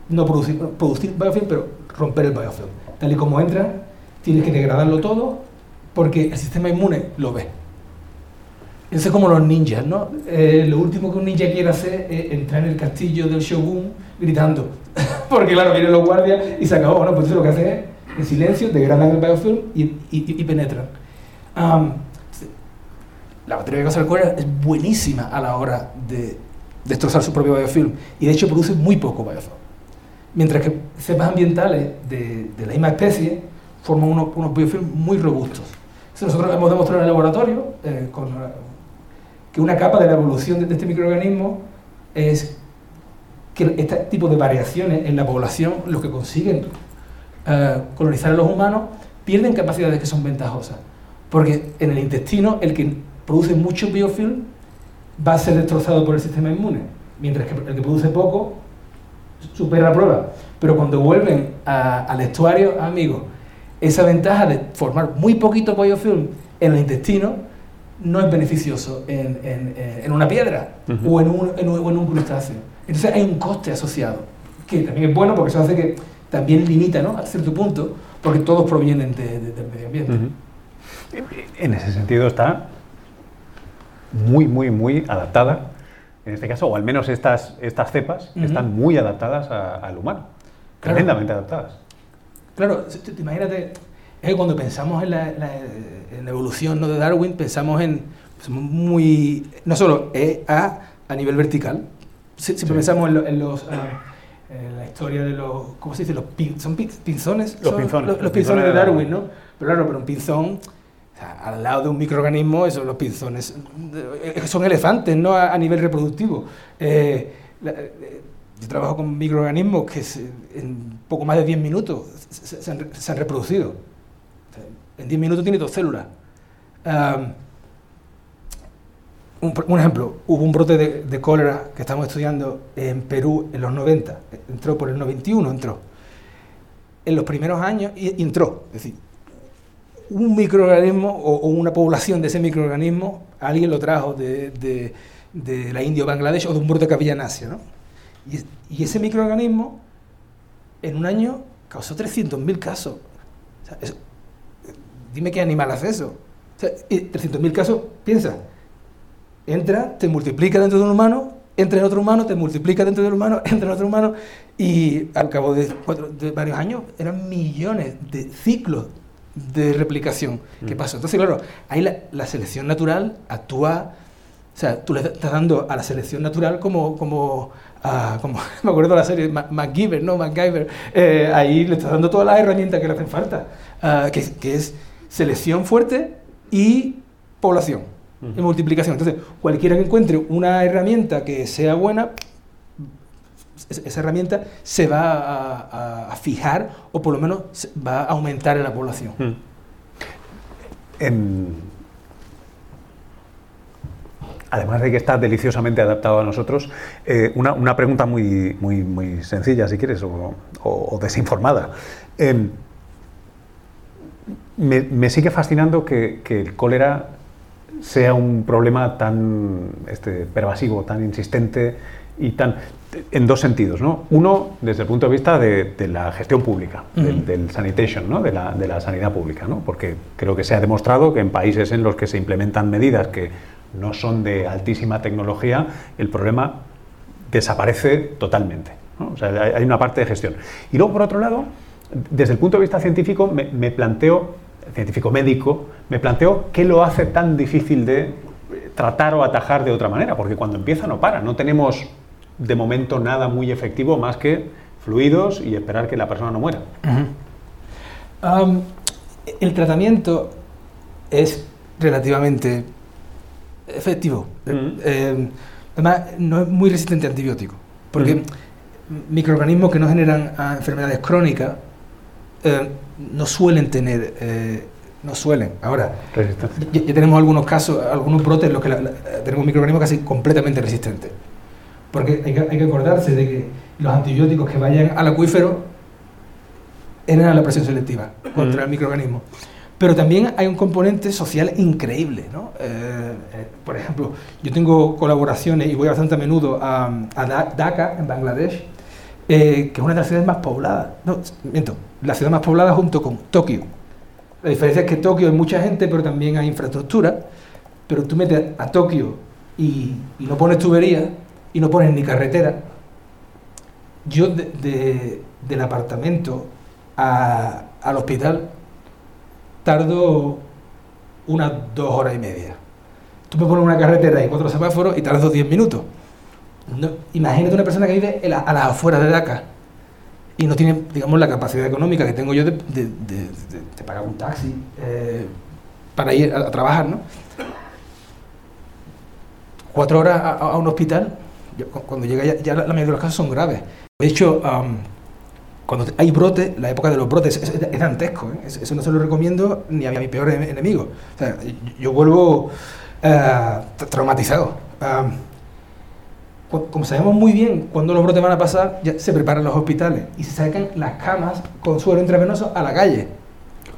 no producir biofilm, pero romper el biofilm. Tal y como entra, tienes que degradarlo todo porque el sistema inmune lo ve. Eso es como los ninjas, ¿no? Eh, lo último que un ninja quiere hacer es entrar en el castillo del shogun gritando. Porque claro, vienen los guardias y se acabó, ¿no? Pues eso lo que hacen es, en silencio, degradan el biofilm y, y- y penetran. Am, la batería de alcohólica es buenísima a la hora de destrozar su propio biofilm y de hecho produce muy poco biofilm. Mientras que cepas ambientales de, de la misma especie forman unos, unos biofilms muy robustos. Entonces, nosotros hemos demostrado en el laboratorio eh, con, que una capa de la evolución de, este microorganismo es que este tipo de variaciones en la población, los que consiguen eh, colonizar a los humanos, pierden capacidades que son ventajosas. Porque en el intestino, el que produce mucho biofilm va a ser destrozado por el sistema inmune, mientras que el que produce poco supera la prueba. Pero cuando vuelven al estuario, amigos, esa ventaja de formar muy poquito biofilm en el intestino no es beneficioso en, en- en una piedra o, en un, en un- en un crustáceo. Entonces hay un coste asociado, que también es bueno porque eso hace que también limita ¿no? a cierto punto, porque todos provienen de- de- del medio ambiente. Ujú. En ese sentido está muy, muy, muy adaptada, en este caso, o al menos estas, estas cepas están muy adaptadas a- al humano, Claro. tremendamente adaptadas. Claro, imagínate, es que cuando pensamos en la, la- en la evolución ¿no? de Darwin, pensamos en pues, muy, no solo E, A a nivel vertical, si- Sí. pensamos en, lo- en los, ah, en la historia de los, ¿cómo se dice? Los pin- ¿Son pin- pinzones? Los Son pinzones, Los, los los pinzones de pinzones de Darwin. ¿no? Pero claro, pero un pinzón, o sea, al lado de un microorganismo, esos los pinzones eh, son elefantes, ¿no? A, a nivel reproductivo. Eh, la- eh, yo trabajo con microorganismos que se- en poco más de 10 minutos se, se han, re- se han reproducido. En 10 minutos tiene dos células. Am, un, un ejemplo, hubo un brote de, de cólera que estamos estudiando en Perú en los 90, entró por el 91, entró. En los primeros años, y, y entró, es decir, un microorganismo o, o una población de ese microorganismo, alguien lo trajo de, de- de la India o Bangladesh o de un brote que había en Asia, ¿no? Y, y ese microorganismo en un año causó 300.000 casos. O sea, eso- dime qué animal hace eso. O sea, y 300.000 casos, piensa, entra, te multiplica dentro de un humano, entra en otro humano, te multiplica dentro del humano, entra en otro humano, y al cabo de, cuatro- de varios años eran millones de ciclos de replicación que Mm. pasó. Entonces, claro, ahí la, la selección natural actúa, o sea, tú le estás dando a la selección natural como, como, ah, como me acuerdo de la serie Ma- MacGyver, ¿no? MacGyver, eh, ahí le estás dando todas las herramientas que le hacen falta, ah, que, que es selección fuerte y población y Ujú. multiplicación. Entonces, cualquiera que encuentre una herramienta que sea buena, es- esa herramienta se va a, a- a fijar o por lo menos va a aumentar en la población. Mm. En- Además de que está deliciosamente adaptado a nosotros, eh, una, una pregunta muy, muy, muy sencilla, si quieres, o, o- o desinformada. Em, me, me sigue fascinando que, que el cólera sea un problema tan este, pervasivo, tan insistente y tan en dos sentidos, ¿no? Uno, desde el punto de vista de, de la gestión pública, del, sanitation, ¿no? de, la, de la sanidad pública, ¿no? Porque creo que se ha demostrado que en países en los que se implementan medidas que no son de altísima tecnología, el problema desaparece totalmente. ¿no? O sea, hay, hay una parte de gestión. Y luego, por otro lado, desde el punto de vista científico, me, me planteo, científico médico, me planteo qué lo hace tan difícil de eh, tratar o atajar de otra manera, porque cuando empieza no para, no tenemos de momento nada muy efectivo más que fluidos y esperar que la persona no muera. El tratamiento es relativamente efectivo. Eh, además, no es muy resistente a antibióticos, porque microorganismos que no generan ah, enfermedades crónicas eh, no suelen tener, eh, no suelen. Ahora, ya, ya tenemos algunos casos, algunos brotes en los que la- la- tenemos microorganismos casi completamente resistentes. Porque hay que, hay que acordarse de que los antibióticos que vayan al acuífero generan la presión selectiva contra Mm. el microorganismo. Pero también hay un componente social increíble, ¿no? Eh, eh, por ejemplo, yo tengo colaboraciones y voy bastante a menudo a, a Da- Dhaka, en Bangladesh, eh, que es una de las ciudades más pobladas. No, miento, la ciudad más poblada junto con Tokio. La diferencia es que Tokio hay mucha gente, pero también hay infraestructura. Pero tú metes a Tokio y, no pones tubería y no pones ni carretera. Yo de- de- del apartamento al hospital tardo unas dos horas y media. Tú me pones una carretera y cuatro semáforos y tardo 10 minutos. No, imagínate una persona que vive a las afueras de Dakar y no tiene, digamos, la capacidad económica que tengo yo de, pagar un taxi eh, para ir a, trabajar, ¿no? Cuatro horas a, un hospital, cuando llega ya, la, mayoría de los casos son graves. De hecho, cuando hay brotes, la época de los brotes es, es- es dantesco, ¿eh? Eso, no se lo recomiendo ni a mi, a mi peor ene- enemigo. O sea, yo, vuelvo eh, tra- traumatizado. Como sabemos muy bien cuándo los brotes van a pasar, ya se preparan los hospitales y se sacan las camas con suero intravenoso a la calle.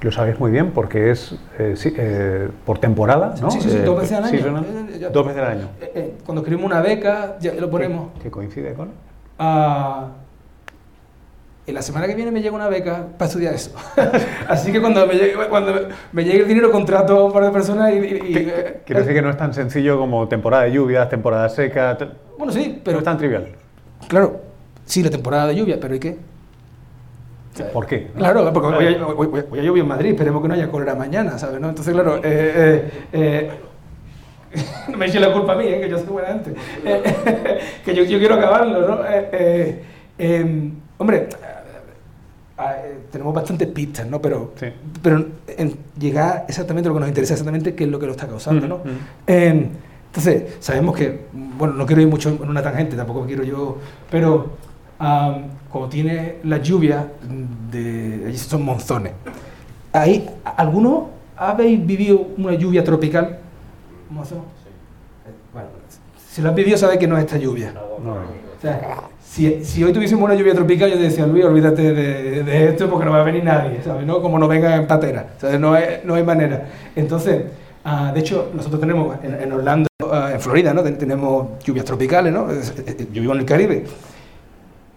Lo sabéis muy bien porque es eh, sí, eh, por temporada, ¿no? Sí, sí, sí, Eh, dos veces al sí, año. ya- Dos veces al año. Cuando escribimos una beca, ya lo ponemos. Que coincide con. Ah, en la semana que viene me llega una beca para estudiar eso. Así que cuando me llegue, cuando me llegue el dinero, contrato a un par de personas y. y- y- Quiero decir que no es tan sencillo como temporada de lluvias, temporada seca. Bueno, sí, no pero. es tan trivial. Claro, sí, la temporada de lluvia, pero ¿y qué? ¿Por qué? Claro, porque hoy, hoy- hoy- llovido en Madrid, esperemos que no haya cólera mañana, ¿sabes? ¿no? Entonces, claro, eh, eh, eh, no me eche la culpa a mí, ¿eh? que yo soy buena gente, Eh, que yo, yo quiero acabarlo, ¿no? Eh, eh, em, hombre, eh, tenemos bastantes pistas, ¿no? Pero, Sí. pero en llegar exactamente a lo que nos interesa exactamente, qué es lo que lo está causando, ¿no? Mm, mm. Em, Entonces, sabemos que, bueno, no quiero ir mucho en una tangente, tampoco quiero yo, pero como tiene la lluvia, de, allí son monzones. Ahí, ¿Alguno habéis vivido una lluvia tropical? ¿Monzón? Si lo has vivido, sabéis que no es esta lluvia. No, O sea, si, si hoy tuviésemos una lluvia tropical, yo te decía, Luis, olvídate de, de esto porque no va a venir nadie, ¿sabes? ¿No? Como no venga en patera, ¿sabes? No hay, no hay manera. Entonces, ah, de hecho, nosotros tenemos en, en Orlando, ah, en Florida, ¿no? Ten- Tenemos lluvias tropicales, ¿no? Yo vivo en el Caribe.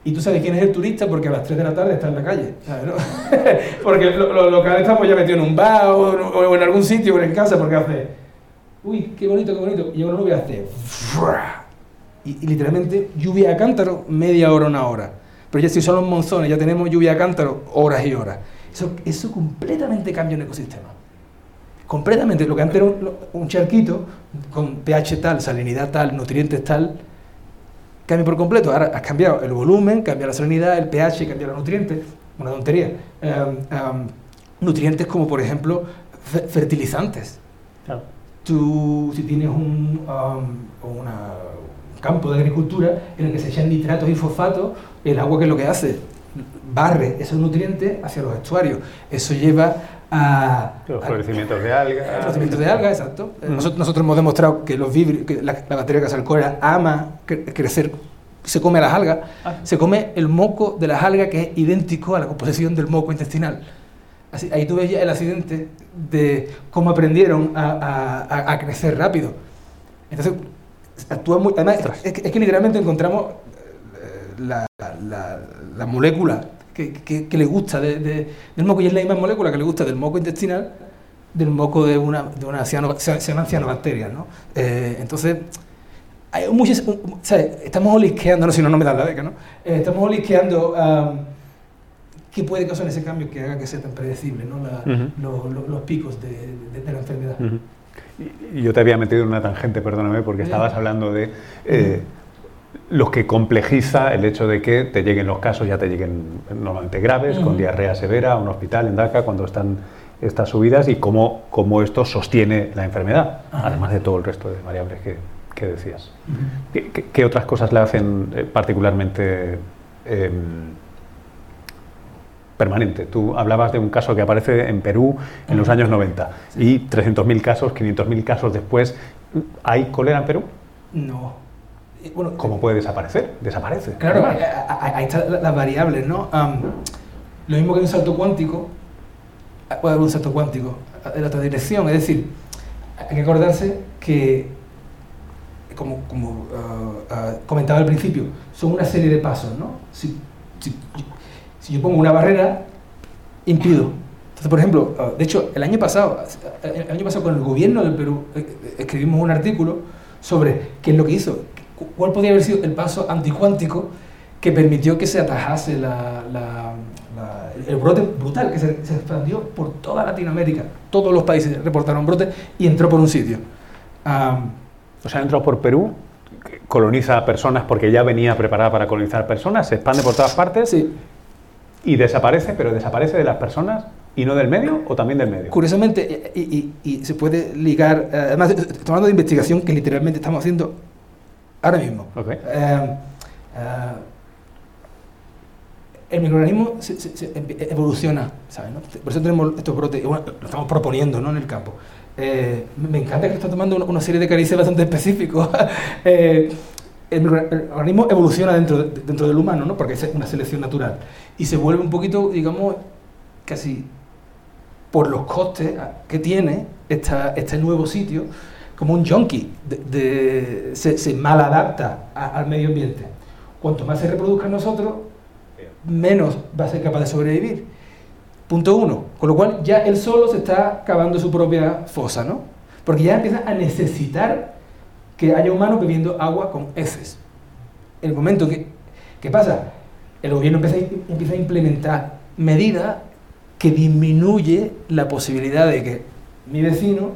Y tú sabes quién es el turista porque a las 3 de la tarde está en la calle, ¿sabes? no? porque lo- lo- los locales estamos ya metidos en un bar o, o en algún sitio o en casa porque hace, uy, qué bonito, qué bonito. Y llega una nube hace, y, literalmente lluvia a cántaro, media hora, una hora. Pero ya si son los monzones, ya tenemos lluvia a cántaro, horas y horas. Eso, eso completamente cambia un ecosistema. Completamente. Lo que antes era un, charquito con pH tal, salinidad tal, nutrientes tal, cambia por completo. Ahora has cambiado el volumen, cambia la salinidad, el pH, cambia los nutrientes. Una tontería. Em, nutrientes como, por ejemplo, fe- fertilizantes. Tú, si tienes un, um, una- un campo de agricultura en el que se echan nitratos y fosfatos, el agua que es lo que hace, barre esos nutrientes hacia los estuarios. Eso lleva a... Los florecimientos de algas. el florecimiento de algas, exacto. Mm. Nosotros, nosotros hemos demostrado que los vibri- que la, la bacteria Casalcora ama cre- crecer, se come las algas, Ah. se come el moco de las algas que es idéntico a la composición del moco intestinal. Así, ahí tú ves ya el accidente de cómo aprendieron a, a- a- crecer rápido. Entonces, actúa muy... Además, es que, es que literalmente encontramos eh, la, la- la molécula que, que- que le gusta de- de- del moco, y es la misma molécula que le gusta del moco intestinal del moco de una, de una ciano- se se llaman cianobacterias, ¿no? Eh, entonces, hay muchas, ¿sabes? estamos olisqueando, no, si no, no me dan la beca, ¿no? Eh, estamos olisqueando qué puede causar ese cambio que haga que sea tan predecible, ¿no? La- los picos de, de- de la enfermedad. Y yo te había metido en una tangente, perdóname, porque estabas hablando de eh, lo que complejiza el hecho de que te lleguen los casos, ya te lleguen normalmente graves, con diarrea severa, a un hospital en DACA, cuando están estas subidas, y cómo, cómo esto sostiene la enfermedad, Ajá. además de todo el resto de variables que, que decías. Ujú. ¿Qué, qué- qué otras cosas le hacen eh, particularmente em, permanente? Tú hablabas de un caso que aparece en Perú en los años 90 y 300.000 casos, 500.000 casos después. ¿Hay cólera en Perú? No. Eh, Bueno, ¿Cómo puede desaparecer? Desaparece. Claro, a- ahí están la- las variables, ¿no? Lo mismo que hay un salto cuántico, ah, puede haber un salto cuántico en la otra dirección. Es decir, hay que acordarse que, como, como ah, ah, comentaba al principio, son una serie de pasos, ¿no? Si, si- si yo pongo una barrera, impido. Entonces, por ejemplo, ah, de hecho, el año pasado, el año pasado con el gobierno del Perú, eh, eh, escribimos un artículo sobre qué es lo que hizo, cu- cuál podría haber sido el paso anticuántico que permitió que se atajase la- la- la- el brote brutal que se, se expandió por toda Latinoamérica. Todos los países reportaron brote y entró por un sitio. Am, O sea, entró por Perú, coloniza a personas porque ya venía preparada para colonizar personas, se expande por todas partes sí, y desaparece, pero desaparece de las personas y no del medio o también del medio. Curiosamente, y, y- y se puede ligar, eh, además, estoy hablando de investigación que literalmente estamos haciendo ahora mismo. Ok. Eh, eh, el microorganismo se- se- se evoluciona, ¿sabes? no? Por eso tenemos estos brotes, bueno, lo estamos proponiendo ¿no? en el campo. Eh, me encanta que está tomando una, serie de caricias bastante específicos. Eh, el, micro- el organismo evoluciona dentro, de- dentro del humano, ¿no? porque es una selección natural. Y se vuelve un poquito, digamos, casi por los costes que tiene esta, este nuevo sitio, como un junkie, de, de- se, se maladapta a- al medio ambiente. Cuanto más se reproduzca en nosotros, menos va a ser capaz de sobrevivir. Punto uno. Con lo cual ya él solo se está cavando su propia fosa, ¿no? Porque ya empieza a necesitar que haya humanos bebiendo agua con heces. El momento que, ¿qué pasa? El gobierno empieza a, empieza a implementar medidas que disminuye la posibilidad de que mi vecino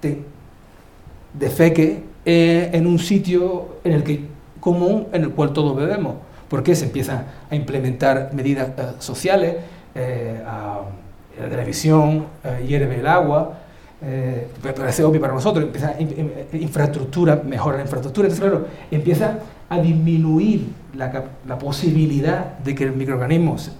te defeque eh, en un sitio en el que común en el cual todos bebemos. Porque se empiezan a implementar medidas eh, sociales, la televisión eh, hierve el agua, parece obvio para nosotros, empieza in- infraestructura, mejora la infraestructura, entonces claro, empieza a disminuir la, la posibilidad de que el microorganismo se,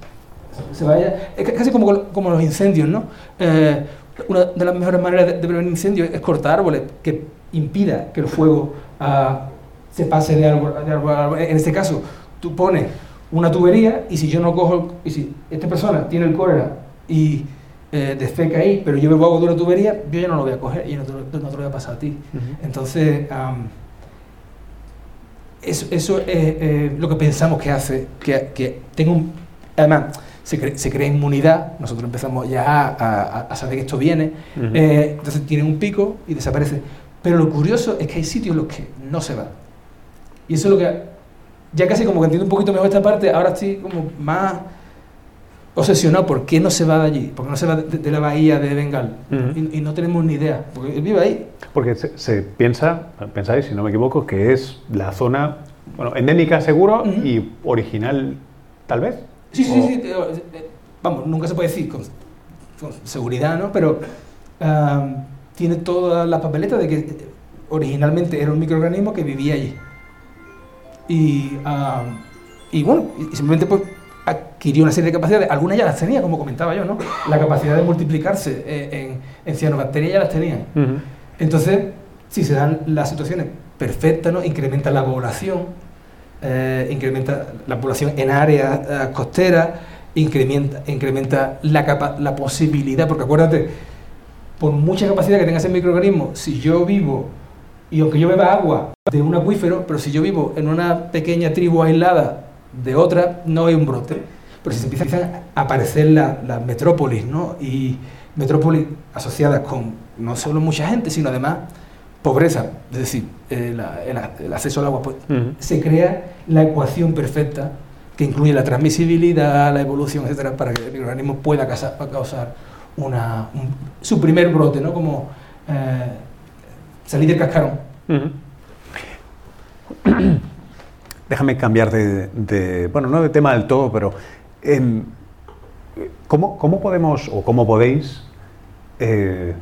se vaya, es ca- casi como, como los incendios, ¿no? Eh, una de las mejores maneras de, de prevenir incendios es cortar árboles, que impida que el fuego ah, se pase de árbol, de árbol a árbol. En este caso, tú pones una tubería y si yo no cojo, y si esta persona tiene el cólera y eh, defeca ahí, pero yo bebo agua de una tubería, yo ya no lo voy a coger y no te, no te lo voy a pasar a ti. Entonces, am, eso, eso es eh, lo que pensamos que hace que, que tenga un... Además, se, cre- se crea inmunidad, nosotros empezamos ya a, a- a saber que esto viene, eh, entonces tiene un pico y desaparece. Pero lo curioso es que hay sitios en los que no se va. Y eso es lo que... Ya casi como que entiendo un poquito mejor esta parte, ahora estoy como más obsesionado por qué no se va de allí, porque no se va de, de la bahía de Bengal. Y, y no tenemos ni idea, porque él vive ahí. Porque se, se piensa, pensáis, si no me equivoco, que es la zona, bueno, endémica seguro y original tal vez. Sí, sí, O- sí, eh, eh, vamos, nunca se puede decir con, con seguridad, ¿no? Pero tiene todas las papeletas de que originalmente era un microorganismo que vivía allí. Y, y bueno, y simplemente pues adquirió una serie de capacidades, algunas ya las tenía, como comentaba yo, ¿no? La capacidad de multiplicarse eh, en, en cianobacterias ya las tenían. Entonces, si se dan las situaciones perfectas, ¿no? incrementa la población, eh, incrementa la población en áreas eh, costeras, incrementa, incrementa la, capa- la posibilidad, porque acuérdate, por mucha capacidad que tenga ese microorganismo, si yo vivo, y aunque yo beba agua de un acuífero, pero si yo vivo en una pequeña tribu aislada de otra, no hay un brote. Pero si se empiezan a aparecer la- las metrópolis, ¿no? Y metrópolis asociadas con no solo mucha gente, sino además pobreza, es decir, eh, la- el, el acceso al agua, pues, se crea la ecuación perfecta que incluye la transmisibilidad, la evolución, etcétera, para que el microorganismo pueda causar una, un- su primer brote, ¿no? Como eh, salir del cascarón. Déjame cambiar de, bueno, no de tema del todo, pero em, ¿cómo, cómo podemos o cómo podéis, eh,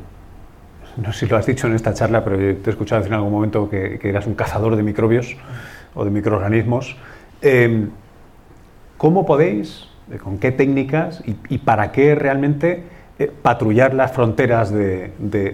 no sé si lo has dicho en esta charla, pero te he escuchado decir en algún momento que, eras un cazador de microbios o de microorganismos, em, ¿cómo podéis, eh, con qué técnicas y, para qué realmente eh, patrullar las fronteras de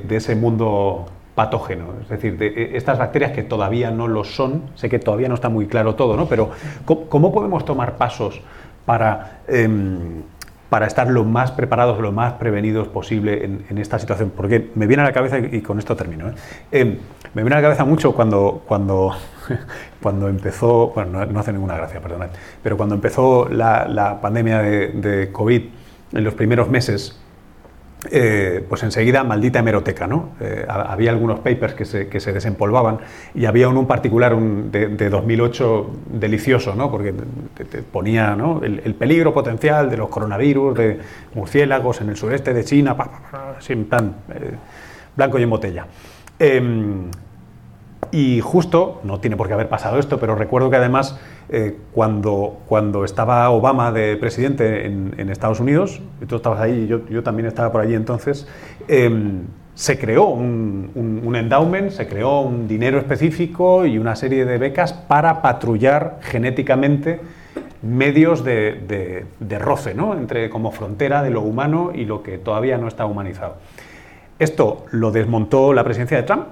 ese mundo patógeno? Es decir, de eh, estas bacterias que todavía no lo son, sé que todavía no está muy claro todo, ¿no? pero ¿cómo, podemos tomar pasos para, em, para estar lo más preparados, lo más prevenidos posible en, esta situación? Porque me viene a la cabeza, y con esto termino, ¿eh? Em, me viene a la cabeza mucho cuando, cuando, cuando empezó, bueno, no, hace ninguna gracia, perdonad, pero cuando empezó la, pandemia de, de COVID en los primeros meses, eh, pues enseguida maldita hemeroteca, ¿no? Eh, ha- había algunos papers que se, que se desempolvaban y había uno en particular un de, de 2008 delicioso, ¿no? Porque te, ponía el, el peligro potencial de los coronavirus, de murciélagos en el sureste de China, en plan eh, blanco y en botella. Em, y justo, no tiene por qué haber pasado esto, pero recuerdo que además eh, cuando, cuando estaba Obama de presidente en, Estados Unidos, y tú estabas ahí, yo, yo también estaba por allí entonces, em, se creó un, un- endowment, se creó un dinero específico y una serie de becas para patrullar genéticamente medios de, de- de roce, ¿no? entre como frontera de lo humano y lo que todavía no está humanizado. Esto lo desmontó la presidencia de Trump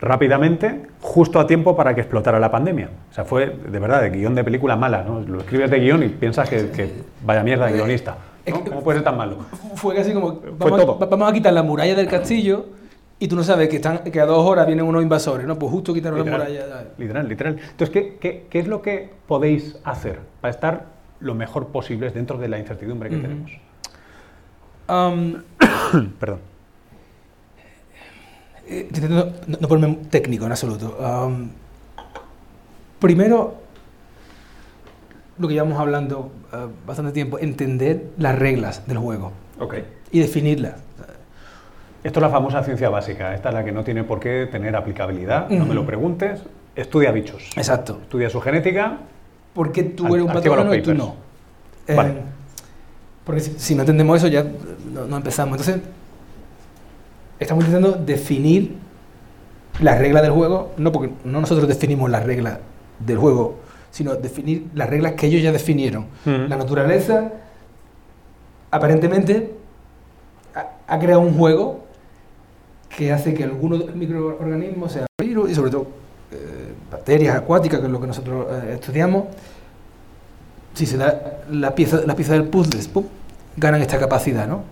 rápidamente, justo a tiempo para que explotara la pandemia. O sea, fue de verdad de guion de película mala, ¿no? Lo escribes de guion y piensas que, que vaya mierda de guionista. ¿no? ¿Cómo puede ser tan malo? Fue casi como, vamos, todo. a, vamos a quitar la muralla del castillo y tú no sabes que, están, que a dos horas vienen unos invasores, ¿no? Pues justo quitaron la Literal, muralla. literal, literal. Entonces, ¿qué, qué, qué es lo que podéis hacer para estar lo mejor posible dentro de la incertidumbre que tenemos? Perdón. Eh, no, no ponerme técnico en absoluto. Primero, lo que llevamos hablando eh, bastante tiempo, entender las reglas del juego Ok. y definirlas. Esto es la famosa ciencia básica. Esta es la que no tiene por qué tener aplicabilidad. No me lo preguntes. Estudia bichos. Exacto. Estudia su genética. ¿Por qué tú eres un patógeno y tú no? Eh, Vale. porque si, si no entendemos eso ya no, no empezamos. Entonces, estamos intentando definir las reglas del juego, no porque no nosotros definimos las reglas del juego, sino definir las reglas que ellos ya definieron. La naturaleza, aparentemente, ha, ha creado un juego que hace que algunos microorganismos, sean virus y sobre todo eh, bacterias acuáticas, que es lo que nosotros eh, estudiamos, si se da la pieza, la pieza del puzzle, ¡pum! ganan esta capacidad, ¿no?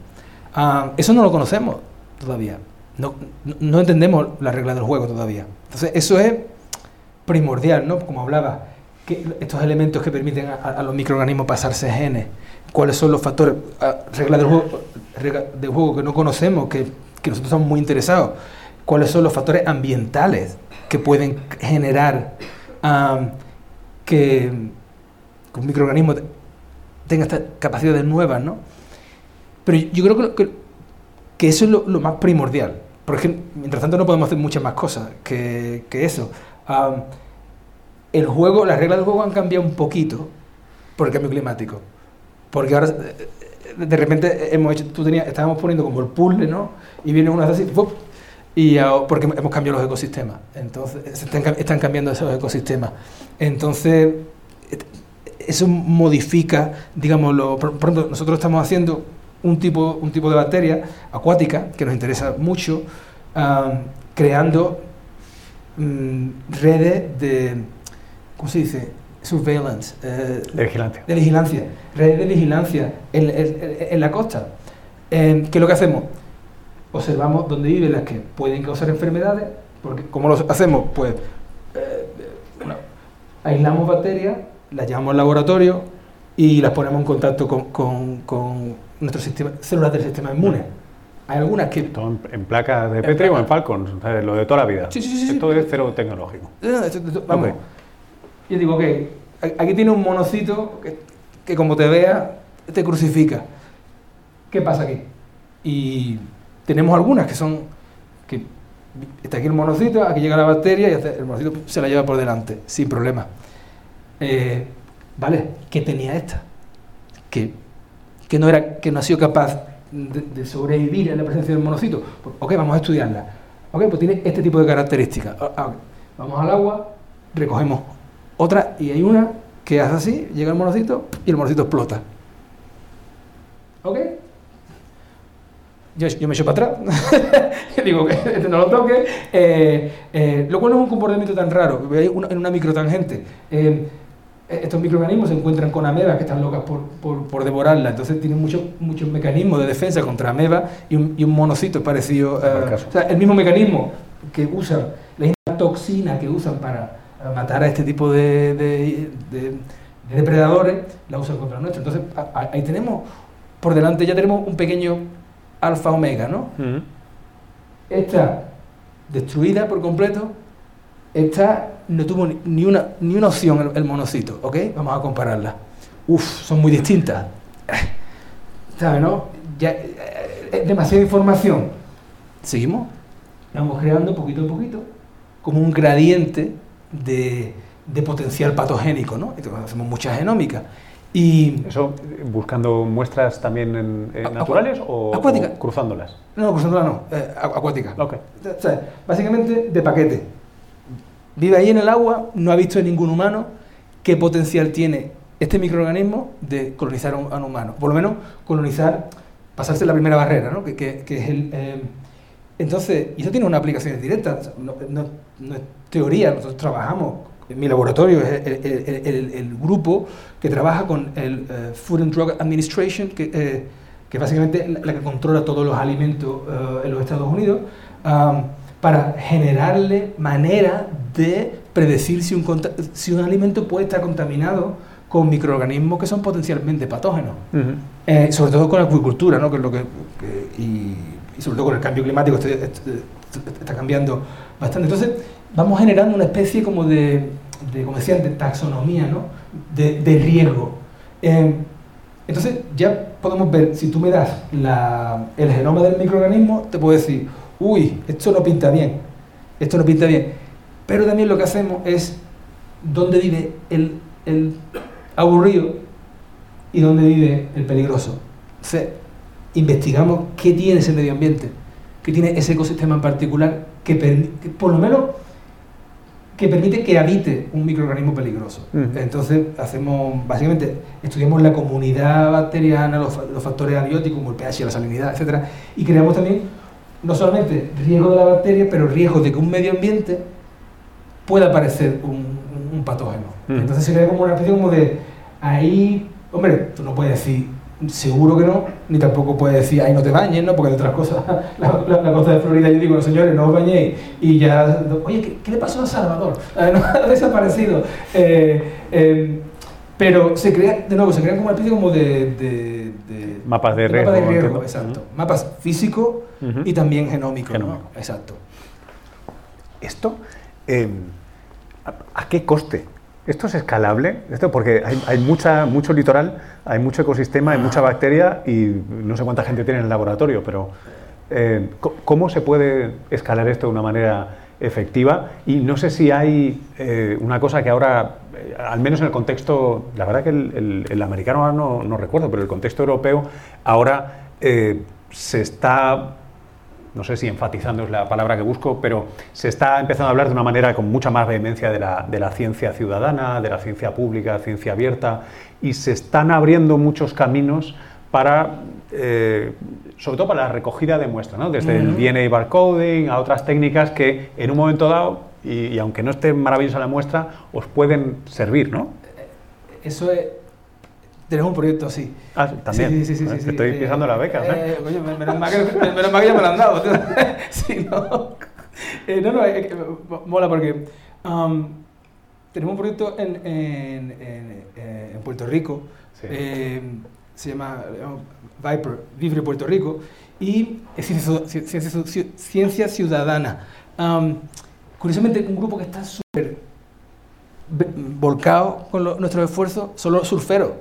Ah, eso no lo conocemos todavía. No, no- entendemos las reglas del juego todavía. Entonces, eso es primordial, ¿no? Como hablaba, estos elementos que permiten a, a los microorganismos pasarse genes, cuáles son los factores, ah, reglas del juego, reglas del juego que no conocemos, que, que nosotros estamos muy interesados, cuáles son los factores ambientales que pueden generar que, que un microorganismo te- tenga estas capacidades nuevas, ¿no? Pero yo creo que, que, que eso es lo, más primordial. Porque mientras tanto no podemos hacer muchas más cosas que, eso. El juego, las reglas del juego han cambiado un poquito por el cambio climático. Porque ahora eh, de repente hemos hecho, tú tenías, estábamos poniendo como el puzzle, ¿no? Y viene una así, ¡fup! y porque hemos cambiado los ecosistemas. Entonces, se están, cam- están cambiando esos ecosistemas. Entonces, et- eso modifica, digamos, lo, por ejemplo, nosotros estamos haciendo un tipo, un tipo de bacteria acuática que nos interesa mucho, creando mm, redes de, ¿cómo se dice? Surveillance. eh, De vigilancia. de vigilancia, redes de vigilancia en, en- en la costa. Eh, ¿Qué es lo que hacemos? Observamos dónde viven las que pueden causar enfermedades, porque ¿cómo lo hacemos? Pues eh, bueno, aislamos bacterias, las llevamos al laboratorio y las ponemos en contacto con, con, con nuestro sistema, células del sistema inmune. Hay algunas que Todo en, placas de Petri o en Falcon, lo de toda la vida. Sí, sí, sí, sí. Esto es cero tecnológico. No, esto- esto- vamos. Ok. Yo digo, ok, aquí tiene un monocito que, que como te vea, te crucifica. ¿Qué pasa aquí? Y tenemos algunas que son, que está aquí el monocito, aquí llega la bacteria y el monocito se la lleva por delante, sin problema. Eh, vale, ¿qué tenía esta? Que, que, no era, que no ha sido capaz de, sobrevivir en la presencia del monocito. Ok, vamos a estudiarla. Ok, pues tiene este tipo de características. Ah, ah. Vamos al agua, recogemos otra y hay una que hace así, llega el monocito y el monocito explota. ¿Ok? Yo, me echo para atrás, digo que este no lo toque, eh, eh, lo cual no es un comportamiento tan raro, en una microtangente. eh, estos microorganismos se encuentran con amebas que están locas por, por, por devorarla, entonces tienen muchos muchos mecanismos de defensa contra amebas y un, y un monocito parecido. Caso. o sea, el mismo mecanismo que usan, la misma toxina que usan para matar a este tipo de, de- de- de depredadores, la usan contra nuestro. Entonces, a- a- ahí tenemos, por delante ya tenemos un pequeño alfa omega, ¿no? Ujú. Esta destruida por completo, esta no tuvo ni- una, ni una opción el, el monocito, ¿ok? Vamos a compararla. Uf, son muy distintas. ¿Sabes, no? Ya, eh, eh, demasiada información. Seguimos, vamos creando poquito a poquito como un gradiente de, de potencial patogénico, ¿no? Entonces hacemos mucha genómica. Y ¿Eso buscando muestras también en, naturales o, acuáticas. o cruzándolas? No, cruzándola no, eh, acu- acuática. Ok. O sea, básicamente de paquete. Vive ahí en el agua, no ha visto en ningún humano qué potencial tiene este microorganismo de colonizar a un, a un humano. Por lo menos colonizar, pasarse la primera barrera, ¿no? que, que- que es el... eh, entonces, y eso tiene una aplicación directa, o sea, no, no- no es teoría, nosotros trabajamos, en mi laboratorio es el, el- el- el- grupo que trabaja con el eh, Food and Drug Administration, que, eh, que básicamente es la, que controla todos los alimentos eh, en los Estados Unidos, am, para generarle manera de predecir si un, si un alimento puede estar contaminado con microorganismos que son potencialmente patógenos. Eh, sobre todo con la acuicultura, ¿no? que es lo que, que- y, y sobre todo con el cambio climático este- este- este- está cambiando bastante. Entonces, vamos generando una especie como de, de como decían, de taxonomía, ¿no? de, de riesgo. Eh, entonces, ya podemos ver, si tú me das la- el genoma del microorganismo, te puedo decir, uy, esto no pinta bien, esto no pinta bien. Pero también lo que hacemos es dónde vive el, el aburrido y dónde vive el peligroso. Entonces, investigamos qué tiene ese medio ambiente que tiene ese ecosistema en particular que, por lo menos que permite que habite un microorganismo peligroso. Entonces, hacemos, básicamente, estudiamos la comunidad bacteriana, los, los factores abióticos como el pH, la salinidad, etcétera, y creamos también no solamente riesgo de la bacteria, pero riesgo de que un medio ambiente pueda aparecer un, patógeno. Ujú. Entonces se crea como una especie como de ahí, hombre, tú no puedes decir seguro que no, ni tampoco puedes decir ahí no te bañes, ¿no? Porque hay otras cosas. La, la- la costa de Florida, yo digo, señores, no os bañéis. Y ya, oye, ¿qué, qué le pasó a Salvador? No, ha desaparecido. Eh, eh, pero se crea, de nuevo, se crean como una especie como de... de- de- Mapas de de riesgo, Mapas de riesgo, exacto. Mapas físicos Y también genómicos, ¿no? Genómico. Exacto. ¿Esto eh, ¿a, a qué coste? ¿Esto es escalable? Esto porque hay, hay mucha, mucho litoral, hay mucho ecosistema, hay mucha bacteria y no sé cuánta gente tiene en el laboratorio, pero eh, co- ¿cómo se puede escalar esto de una manera efectiva? Y no sé si hay eh, una cosa que ahora, eh, al menos en el contexto, la verdad que el, el- el americano ahora no, no recuerdo, pero el contexto europeo ahora eh, se está no sé si enfatizando es la palabra que busco, pero se está empezando a hablar de una manera con mucha más vehemencia de la, de la ciencia ciudadana, de la ciencia pública, ciencia abierta, y se están abriendo muchos caminos para, eh, sobre todo para la recogida de muestras, ¿no? desde el. DNA barcoding a otras técnicas que en un momento dado, y, y aunque no esté maravillosa la muestra, os pueden servir, ¿no? Eso es... Tenemos un proyecto así. Ah, también. Sí, sí, sí, sí, Te sí, estoy eh, pisando las becas, ¿eh? eh, coño, men- menos, mal que, men- menos mal que ya me lo han dado. Sí, no. Eh, no, no, que mola porque um, tenemos un proyecto en, en, en, eh, en Puerto Rico, Sí. eh, se llama eh, Viper, Vivre Puerto Rico, y es ciencia, ciencia, ciu- ciencia ciudadana. Um, curiosamente, un grupo que está súper volcado con lo- nuestros esfuerzos son los surferos.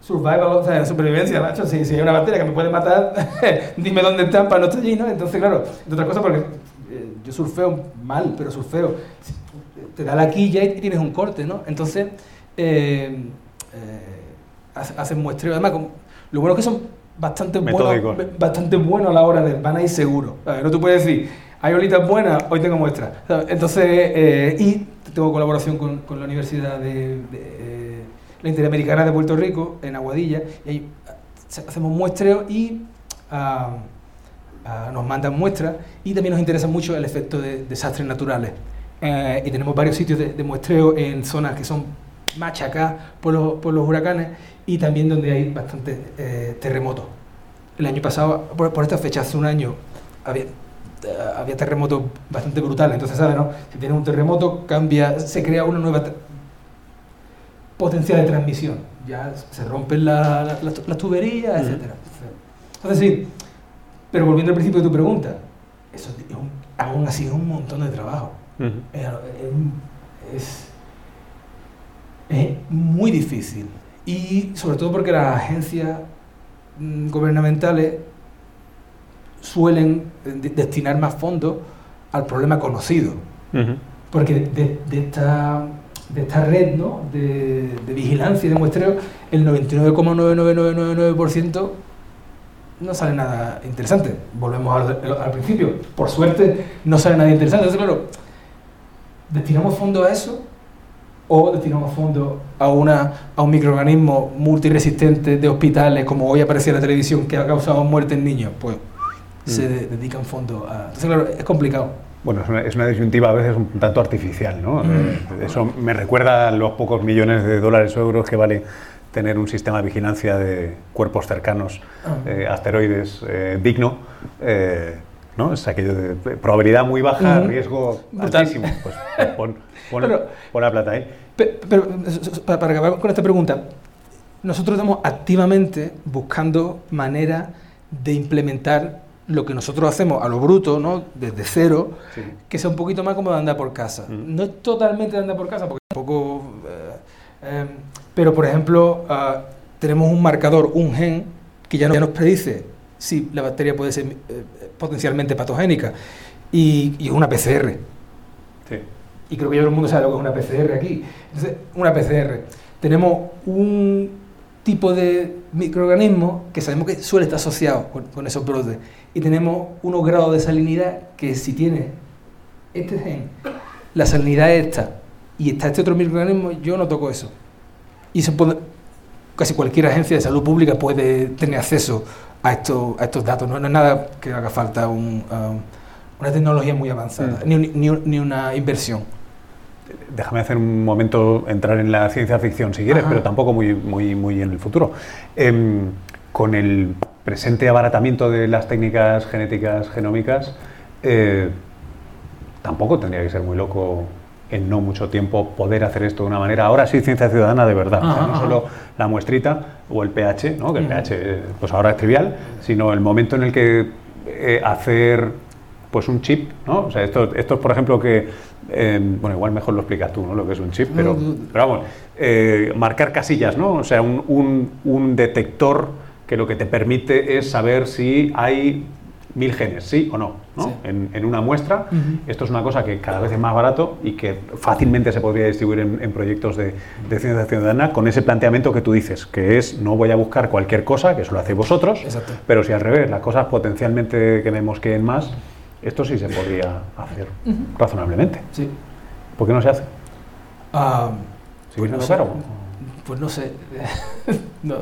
Survival, o sea, supervivencia, macho. Si, si hay una bacteria que me puede matar, dime dónde están para no estar allí, ¿no? Entonces, claro, de otra cosa, porque eh, yo surfeo mal, pero surfeo. Te da la quilla y tienes un corte, ¿no? Entonces, eh, eh, hace- hacen muestreo. Además, como- lo bueno es que son bastante buenos, bastante buenos a la hora de. van a ir seguros. ¿sabes? No tú puedes decir, hay olitas buenas, hoy tengo muestras. ¿sabes? Entonces, eh, y tengo colaboración con, con la Universidad de, de, la Interamericana de Puerto Rico, en Aguadilla, y ahí ha- hacemos muestreo y ah, ah, nos mandan muestras y también nos interesa mucho el efecto de desastres naturales. Eh, y tenemos varios sitios de, muestreo en zonas que son machacadas por los, por los huracanes y también donde hay bastantes eh, terremotos. El año pasado, por, por esta fecha, hace un año, había, eh, había terremotos bastante brutales. Entonces, ¿sabes? No? Si tienes un terremoto, cambia, se crea una nueva te- potencial de transmisión. Ya se rompen la- la- las, tuberías, Ujú. etcétera. Entonces, sí. Pero volviendo al principio de tu pregunta, eso es un- aún así es un montón de trabajo. Es, es- es muy difícil. Y sobre todo porque las agencias mm, gubernamentales suelen eh, de- destinar más fondos al problema conocido. Porque de, de esta, de esta red ¿no? de, de vigilancia y de muestreo, el 99,99999% no sale nada interesante. Volvemos al, al principio. Por suerte, no sale nada interesante. Entonces, claro, destinamos fondos a eso o destinamos fondos a, una, a un microorganismo multiresistente de hospitales, como hoy aparecía en la televisión, que ha causado muerte en niños. Pues se de- dedican fondos a... Entonces, claro, es complicado. Bueno, es una, es una disyuntiva a veces un tanto artificial, ¿no? Mm. Eh, Eso me recuerda a los pocos millones de dólares o euros que vale tener un sistema de vigilancia de cuerpos cercanos, Ah. eh, asteroides, eh, digno, eh, ¿no? Es aquello de probabilidad muy baja, riesgo altísimo. Pues pon, pon- Pero- pon la plata ahí. Pe- Pero, para, para acabar con esta pregunta, nosotros estamos activamente buscando maneras de implementar lo que nosotros hacemos a lo bruto, ¿no? desde cero, Sí. que sea un poquito más como de andar por casa. Mm. No es totalmente de andar por casa, porque tampoco... eh, eh, pero, por ejemplo, ah, tenemos un marcador, un gen, que ya, no- ya nos predice si la bacteria puede ser eh, potencialmente patogénica, y, y es una PCR. Sí. Y creo que ya todo el mundo sabe lo que es una PCR aquí. Entonces, una PCR. Tenemos un, tipo de microorganismo que sabemos que suele estar asociado con, con esos brotes. Y tenemos unos grados de salinidad que si tiene este gen, la salinidad es esta, y está este otro microorganismo, yo no toco eso. Y eso puede- casi cualquier agencia de salud pública puede tener acceso a estos, a estos datos. No, no es nada que haga falta un, um, una tecnología muy avanzada, Mm. ni, ni ni una inversión. Déjame hacer un momento entrar en la ciencia ficción si quieres, Ajá. pero tampoco muy, muy, muy en el futuro. Em, con el presente abaratamiento de las técnicas genéticas genómicas, eh, tampoco tendría que ser muy loco en no mucho tiempo poder hacer esto de una manera. Ahora sí, ciencia ciudadana de verdad. o sea, Ajá, no solo la muestrita o el pH, ¿no? que el pH pues ahora es trivial, sino el momento en el que eh, hacer pues un chip, ¿no? O sea, esto, esto es, por ejemplo, que, eh, bueno, igual mejor lo explicas tú, ¿no? Lo que es un chip, pero, tú- pero vamos, eh, marcar casillas, ¿no? O sea, un, un- un detector que lo que te permite es saber si hay mil genes, sí o no, ¿no? Sí. En, en una muestra. Ujú. Esto es una cosa que cada vez es más barato y que fácilmente se podría distribuir en, en proyectos de, de ciencia ciudadana con ese planteamiento que tú dices, que es no voy a buscar cualquier cosa, que eso lo hacéis vosotros, Exacto. pero si al revés, las cosas potencialmente que en más, esto sí se podría hacer razonablemente. Sí. ¿Por qué no se hace? ¿Sigue pues, no sé, pues no sé. no,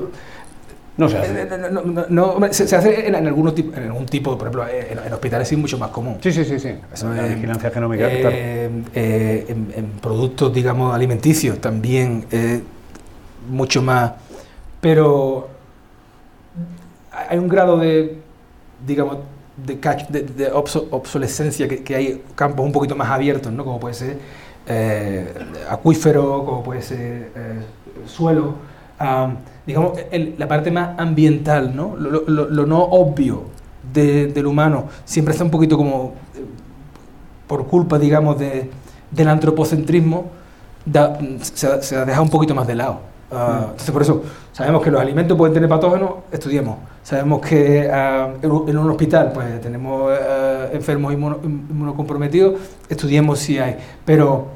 No se Eh, hace. no, no, no, se, se hace en, en algunos tip- en algún tipo, por ejemplo, en, en hospitales sí es mucho más común. Sí, sí, sí, sí. Eso la vigilancia genómica, eh, claro. eh, en, en productos, digamos, alimenticios también eh, mucho más. Pero hay un grado de, digamos, de, de, de obso- obsolescencia que, que hay campos un poquito más abiertos, ¿no? Como puede ser eh, acuífero, como puede ser eh, suelo. Am, digamos, el- la parte más ambiental, ¿no? Lo, lo- lo- no obvio de- del humano siempre está un poquito como eh, por culpa, digamos, de, del antropocentrismo, se, se deja un poquito más de lado. Ah, entonces, por eso, sabemos que los alimentos pueden tener patógenos, estudiemos. Sabemos que ah, en, un, hospital pues tenemos eh, enfermos inmuno- inmunocomprometidos, estudiemos si hay. Pero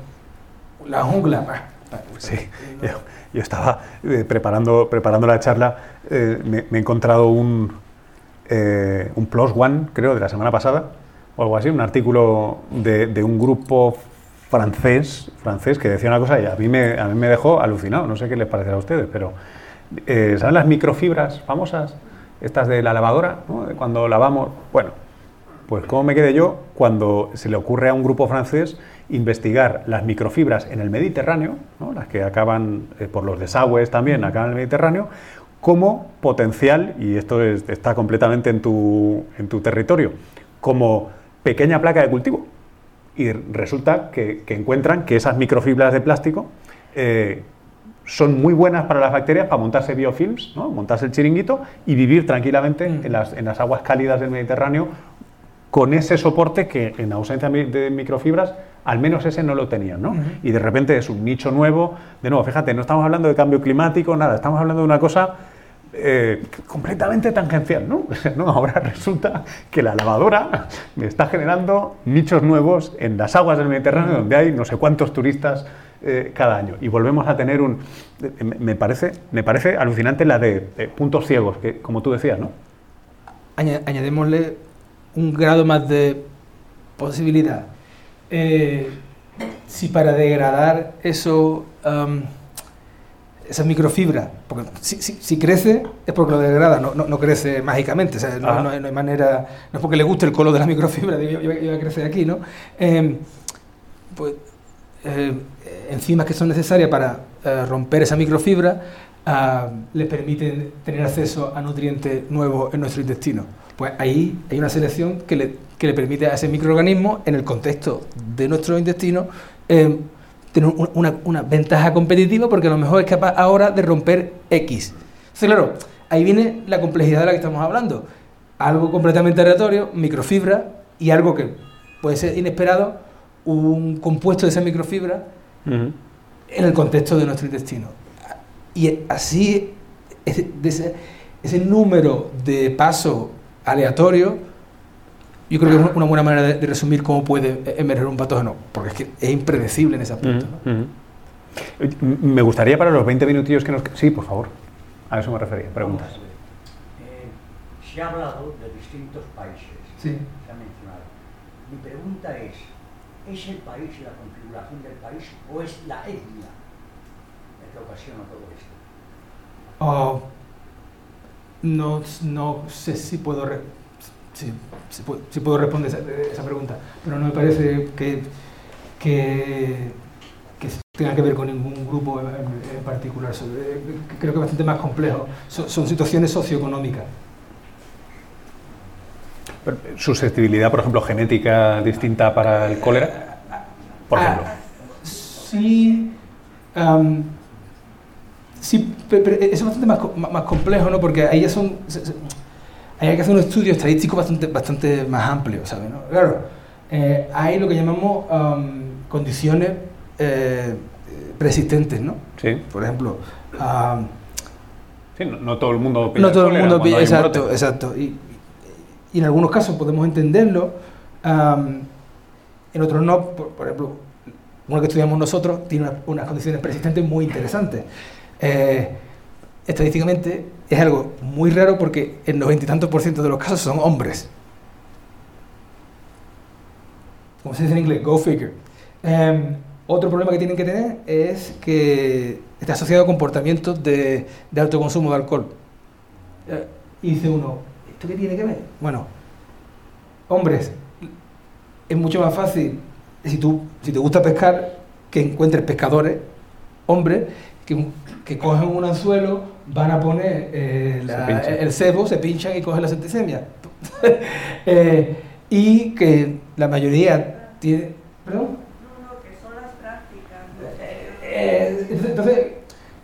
la jungla, bah, bah, Sí, yo, yo estaba eh, preparando, preparando la charla, eh, me, me he encontrado un, eh, un Plus One, creo, de la semana pasada, o algo así, un artículo de, de un grupo francés, francés que decía una cosa y a mí me, a mí me dejó alucinado, no sé qué les parecerá a ustedes, pero eh, ¿saben las microfibras famosas? Estas de la lavadora, ¿no? Cuando lavamos, bueno, pues cómo me quedé yo cuando se le ocurre a un grupo francés investigar las microfibras en el Mediterráneo, ¿no? las que acaban eh, por los desagües también, acaban en el Mediterráneo, como potencial, y esto es- está completamente en tu, en tu territorio, como pequeña placa de cultivo. Y resulta que, que encuentran que esas microfibras de plástico eh, son muy buenas para las bacterias para montarse biofilms, ¿no? montarse el chiringuito y vivir tranquilamente Mm. en, las, en las aguas cálidas del Mediterráneo con ese soporte que en ausencia de microfibras, al menos ese no lo tenían, ¿no? Y de repente es un nicho nuevo. De nuevo, fíjate, no estamos hablando de cambio climático, nada, estamos hablando de una cosa eh, completamente tangencial, ¿no? Ahora resulta que la lavadora me está generando nichos nuevos en las aguas del Mediterráneo, donde hay no sé cuántos turistas eh, cada año. Y volvemos a tener un... me- parece, me parece alucinante la de puntos ciegos, que como tú decías, ¿no? aña- añadémosle un grado más de posibilidad. Eh, si para degradar eso, esa microfibra, porque si, si- si crece es porque lo degrada, no, no- no crece mágicamente, o sea, no, no hay, no hay manera, no es porque le guste el color de la microfibra, de iba, iba a crecer aquí, ¿no? Em, pues, eh, enzimas que son necesarias para eh, romper esa microfibra ah, le permiten tener acceso a nutrientes nuevos en nuestro intestino. Pues ahí hay una selección que le, que le permite a ese microorganismo, en el contexto de nuestro intestino, tener un- una, una ventaja competitiva porque a lo mejor es capaz ahora de romper X. Entonces, claro, ahí viene la complejidad de la que estamos hablando. Algo completamente aleatorio, microfibra, y algo que puede ser inesperado, un compuesto de esa microfibra en el contexto de nuestro intestino. Y así, ese, ese número de pasos aleatorios, yo creo que es una buena manera de, de resumir cómo puede emerger un patógeno, porque es que es impredecible en ese aspecto. ujú. Me gustaría para los 20 minutillos que nos... Sí, por favor. A eso me refería. Preguntas. Eh, se ha hablado de distintos países. Sí. Se ha mencionado. Mi pregunta es, ¿es el país y la configuración del país o es la etnia el que ocasiona todo esto? Oh, no, no sé si puedo, si, si puedo, responder esa, esa pregunta, pero no me parece que, que, que tenga que ver con ningún grupo en, en particular. Eh, Creo que es bastante más complejo. So- son situaciones socioeconómicas. Pero, ¿Susceptibilidad, por ejemplo, genética distinta para el cólera? Por ejemplo. Ah, sí, am, sí, pe- pero eso es bastante más, más, complejo, ¿no? Porque ahí ya son, se- se- ahí hay que hacer un estudio estadístico bastante, bastante más amplio, ¿sabes? no? Claro, eh, hay lo que llamamos am, condiciones eh, persistentes, ¿no? Sí. Por ejemplo, Sí, no, no todo el mundo pilla no todo el mundo pilla, exacto, exacto. Y, y en algunos casos podemos entenderlo, am, en otros no. Por, por ejemplo, uno que estudiamos nosotros tiene una- unas condiciones persistentes muy interesantes. Eh, estadísticamente es algo muy raro porque el noventa y tantos por ciento de los casos son hombres. Como se dice en inglés, go figure. Em, otro problema que tienen que tener es que está asociado a comportamientos de, de alto consumo de alcohol. Eh, y dice uno, ¿esto qué tiene que ver? Bueno, hombres, es mucho más fácil, si, tú, si te gusta pescar, que encuentres pescadores, hombres, que, que cogen un anzuelo, van a poner eh, la- el cebo, se pinchan y cogen la septicemia. Eh, y que la mayoría tiene... ¿Perdón? No, no, que son las prácticas. Eh, entonces,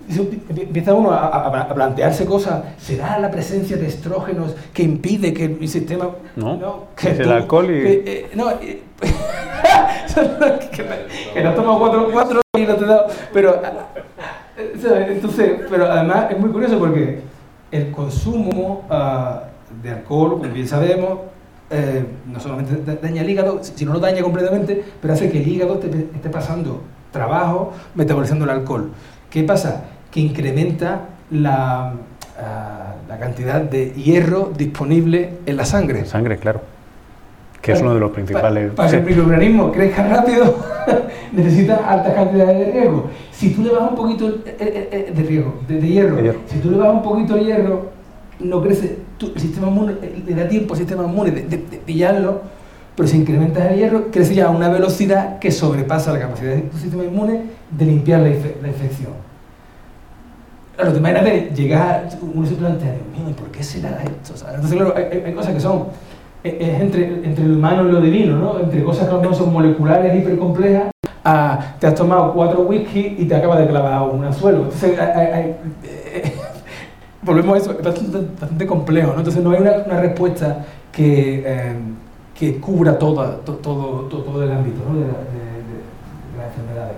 entonces, empieza uno a, a- a plantearse cosas. ¿Será la presencia de estrógenos que impide que el sistema... No, que es el alcohol y- que, eh, no, eh, que, que no tomas cuatro, cuatro y no te da... Pero, ¿sabes? entonces, pero además es muy curioso porque el consumo ah, de alcohol, como bien sabemos, eh, no solamente da- daña el hígado, si no lo daña completamente, pero hace que el hígado esté, esté pasando trabajo metabolizando el alcohol. ¿Qué pasa? Que incrementa la, ah, la cantidad de hierro disponible en la sangre. Sangre, claro. Que es uno de los principales. Para, para sí. el microorganismo crezca rápido, necesita altas cantidades de riesgo. Si tú le bajas un poquito eh, eh, eh, de riesgo, de, de hierro, De hierro. si tú le bajas un poquito el hierro, no crece. tú- el sistema inmune le da tiempo al sistema inmune de, de- de pillarlo, pero si incrementas el hierro, crece ya a una velocidad que sobrepasa la capacidad de tu sistema inmune de limpiar la, infe- la infección. Claro, te imaginas llegar, uno se plantea, Dios mío, ¿y por qué será esto? Entonces, claro, hay cosas que son, es entre, entre lo humano y lo divino, ¿no? Entre cosas que mejor son moleculares, hipercomplejas, a te has tomado cuatro whisky y te acabas de clavar un anzuelo. Entonces, hay- eh, volvemos a eso, es bastante, bastante complejo, ¿no? Entonces, no hay una, una respuesta que, eh, que cubra toda, to- todo, to- todo el ámbito ¿no? de, la- de- de- de las enfermedades.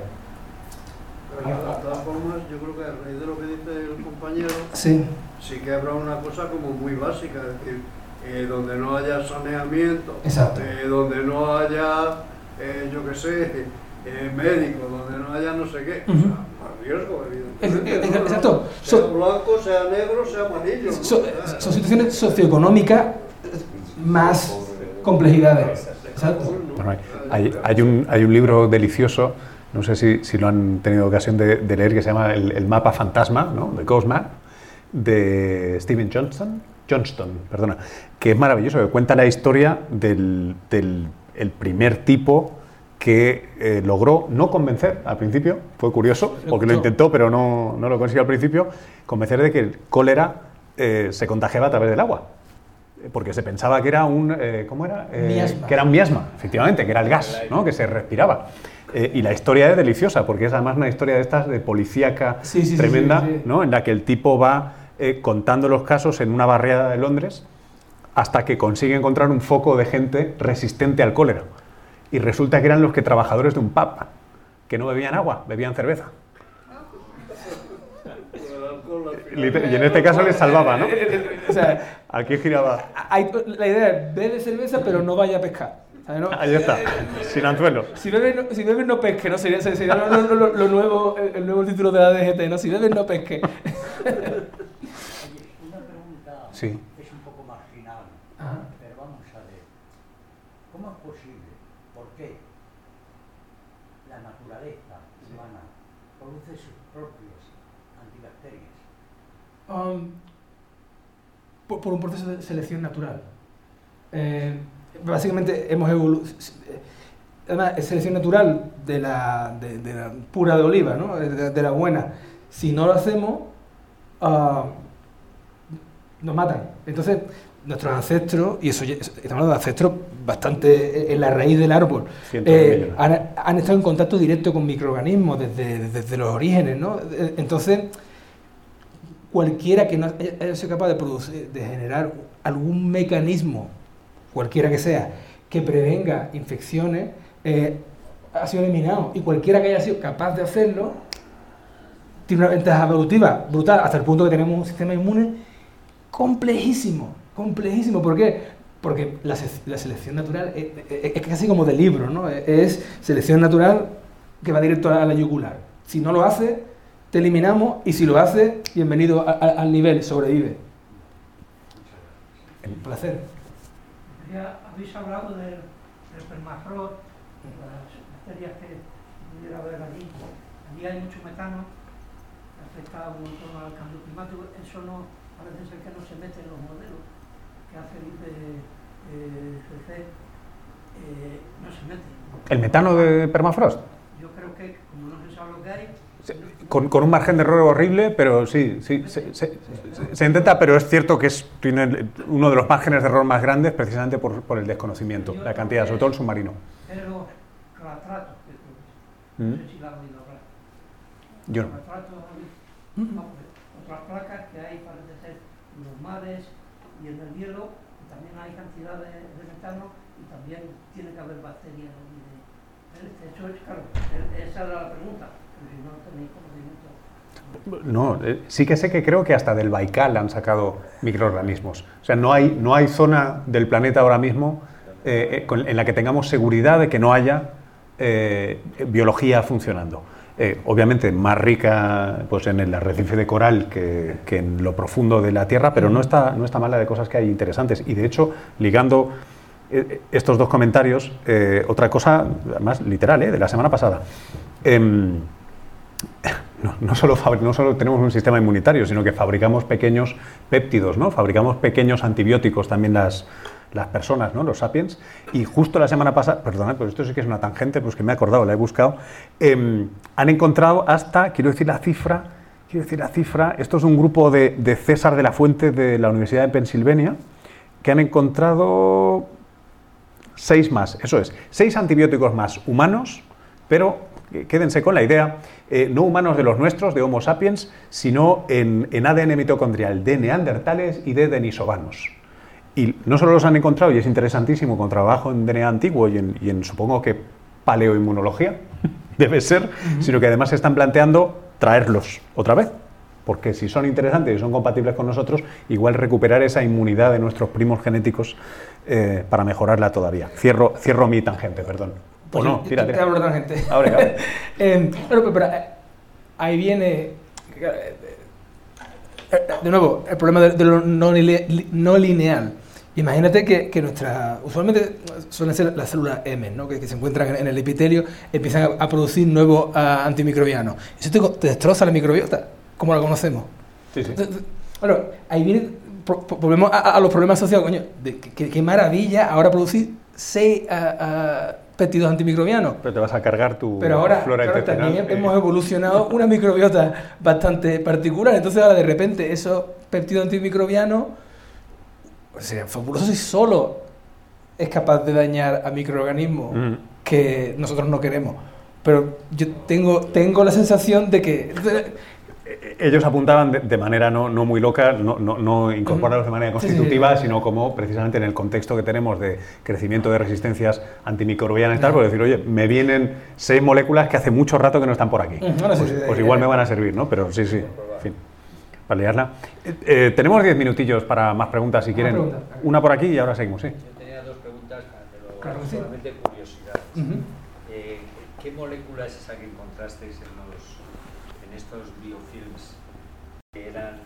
Pero de todas formas, yo creo que a raíz de lo que dice el compañero, Sí. sí que habrá una cosa como muy básica, es decir, eh, donde no haya saneamiento, Exacto. eh, donde no haya, eh, yo qué sé, eh, médicos, donde no haya no sé qué, o Ujú. sea, más riesgo, evidentemente. ¿no? No, exacto. Sea So- blanco, sea negro, sea amarillo. ¿no? So- O sea, son situaciones socioeconómicas más complejidades. Exacto. Bueno, hay, hay- un, hay un libro delicioso, no sé si, si lo han tenido ocasión de, de leer, que se llama El, el mapa fantasma, ¿no? The Ghost Map, de Steven Johnston, Johnston, perdona, que es maravilloso, que cuenta la historia del, del- el primer tipo que eh, logró no convencer al principio, fue curioso, porque lo intentó, pero no, no lo consiguió al principio, convencer de que el cólera eh, se contagiaba a través del agua porque se pensaba que era un eh, ¿cómo era? Eh, Miasma. que era un miasma, efectivamente, que era el gas, ¿no? que se respiraba. Y la historia es deliciosa, porque es además una historia de estas de policíaca Sí, tremenda, sí. ¿no? en la que el tipo va eh, contando los casos en una barriada de Londres hasta que consigue encontrar un foco de gente resistente al cólera. Y resulta que eran los que trabajadores de un pub, que no bebían agua, bebían cerveza. Y en este caso les salvaba, ¿no? O sea, Aquí giraba. hay- la idea es bebe cerveza, pero no vaya a pescar. Ahí está, sin anzuelo. Si bebes, no, si bebes, no pesque, ¿no? Sería, sería lo, lo- lo- lo nuevo, el, el nuevo título de la DGT, ¿no? Si bebes, no pesque. Sí. es un poco marginal. Ajá. Pero vamos a ver, ¿cómo es posible? ¿Por qué la naturaleza humana produce sus propios antibacterias? Um, por, por un proceso de selección natural. Eh, básicamente hemos evolucionado. Además, es selección natural de la, de, de la pura de oliva, ¿no? de, de la buena. Si no lo hacemos, ah, nos matan. Entonces, nuestros ancestros, y eso estamos hablando de ancestros bastante en la raíz del árbol, eh, han, han estado en contacto directo con microorganismos desde, desde los orígenes. ¿no? Eh, Entonces, cualquiera que no haya haya sido capaz de producir, de generar algún mecanismo, cualquiera que sea, que prevenga infecciones, eh, ha sido eliminado. Y cualquiera que haya sido capaz de hacerlo tiene una ventaja evolutiva brutal, hasta el punto que tenemos un sistema inmune complejísimo, complejísimo. ¿Por qué? Porque la, se- la selección natural es, es- es casi como de libro, ¿no? Es selección natural que va directo a la yugular. Si no lo hace, te eliminamos y si lo hace, bienvenido al nivel, sobrevive. Un placer. Ya habéis hablado del, del permafrost, las bacterias que pudiera haber allí. Allí hay mucho metano, afecta un montón al cambio climático. Eso no, parece ser que no se mete en los modelos que hace el IPCC. Eh, no se mete. ¿El metano de permafrost? Yo creo que, como no se sabe lo que hay, Con, con un margen de error horrible, pero sí, sí, se, se- se- intenta, pero es cierto que es tiene uno de los márgenes de error más grandes precisamente por, por el desconocimiento, la cantidad, sobre todo el submarino. pero clatrato. ¿Mm? No sé si la habéis hablado. Yo no. Retrato, no, pues, otras placas que hay los mares y en el hielo, también hay cantidad de, metano y también tiene que haber bacterias. allí de- hecho, es claro, e- esa era la pregunta, pero si no tenéis conocimiento. No, eh, sí que sé que creo que hasta del Baikal han sacado microorganismos. O sea, no hay, no hay zona del planeta ahora mismo eh, eh, en la que tengamos seguridad de que no haya eh, biología funcionando. Eh, obviamente más rica pues, en el arrecife de coral que, que en lo profundo de la Tierra, pero no está, no está mala de cosas que hay interesantes. Y de hecho, ligando eh, estos dos comentarios, eh, otra cosa, más literal, eh, de la semana pasada. Em, no, no solo no solo tenemos un sistema inmunitario, sino que fabricamos pequeños péptidos, ¿no? Fabricamos pequeños antibióticos también las, las personas, ¿no? Los sapiens. Y justo la semana pasada, perdona, pero esto sí que es una tangente, pues que me he acordado, la he buscado, em, han encontrado hasta, quiero decir la cifra, quiero decir la cifra, esto es un grupo de, de César de la Fuente de la Universidad de Pensilvania, que han encontrado seis más, eso es, seis antibióticos más humanos, pero eh, quédense con la idea, eh, no humanos de los nuestros, de Homo sapiens, sino en, en ADN mitocondrial de neandertales y de denisovanos. Y no solo los han encontrado, y es interesantísimo con trabajo en DNA antiguo y en, y en, supongo que paleoinmunología, debe ser, sino que además se están planteando traerlos otra vez. Porque si son interesantes y son compatibles con nosotros, igual recuperar esa inmunidad de nuestros primos genéticos eh, para mejorarla todavía. Cierro, cierro mi tangente, perdón. ¿O no? Tira, te tira. hablo de otra gente. Abre, abre. Eh, pero, pero, eh, ahí viene, de nuevo, el problema de, de lo no, li- no lineal. Imagínate que, que nuestra, usualmente suelen ser las células M, ¿no? que, que se encuentran en, el epitelio, empiezan a, a producir nuevos ah, antimicrobianos. Eso te, te destroza la microbiota, como la conocemos. Sí, sí. Entonces, Bueno, ahí viene, volvemos a, a los problemas asociados, coño, de, que- qué maravilla ahora producir seis ah, péptidos antimicrobianos. Pero te vas a cargar tu Pero ahora flora claro, también eh, hemos evolucionado una microbiota bastante particular. Entonces ahora de repente esos péptidos antimicrobianos pues, serían fabulosos si solo es capaz de dañar a microorganismos Mm. que nosotros no queremos. Pero yo tengo, tengo la sensación de que... Ellos apuntaban de, de manera no, no muy loca, no, no, no incorporarlos de manera Sí, sí, sí. constitutiva, sino como precisamente en el contexto que tenemos de crecimiento de resistencias antimicrobianas y tal, por decir, oye, me vienen seis moléculas que hace mucho rato que no están por aquí. Pues, pues igual me van a servir, ¿no? Pero sí, sí, para liarla. Eh, eh, tenemos diez minutillos para más preguntas, si Una quieren. pregunta. Una por aquí y ahora seguimos, sí. Yo tenía dos preguntas, pero Claro sí. solamente. Ujú. Eh, ¿Qué molécula es esa que encontrasteis en, los, en estos biofilms? Que eran,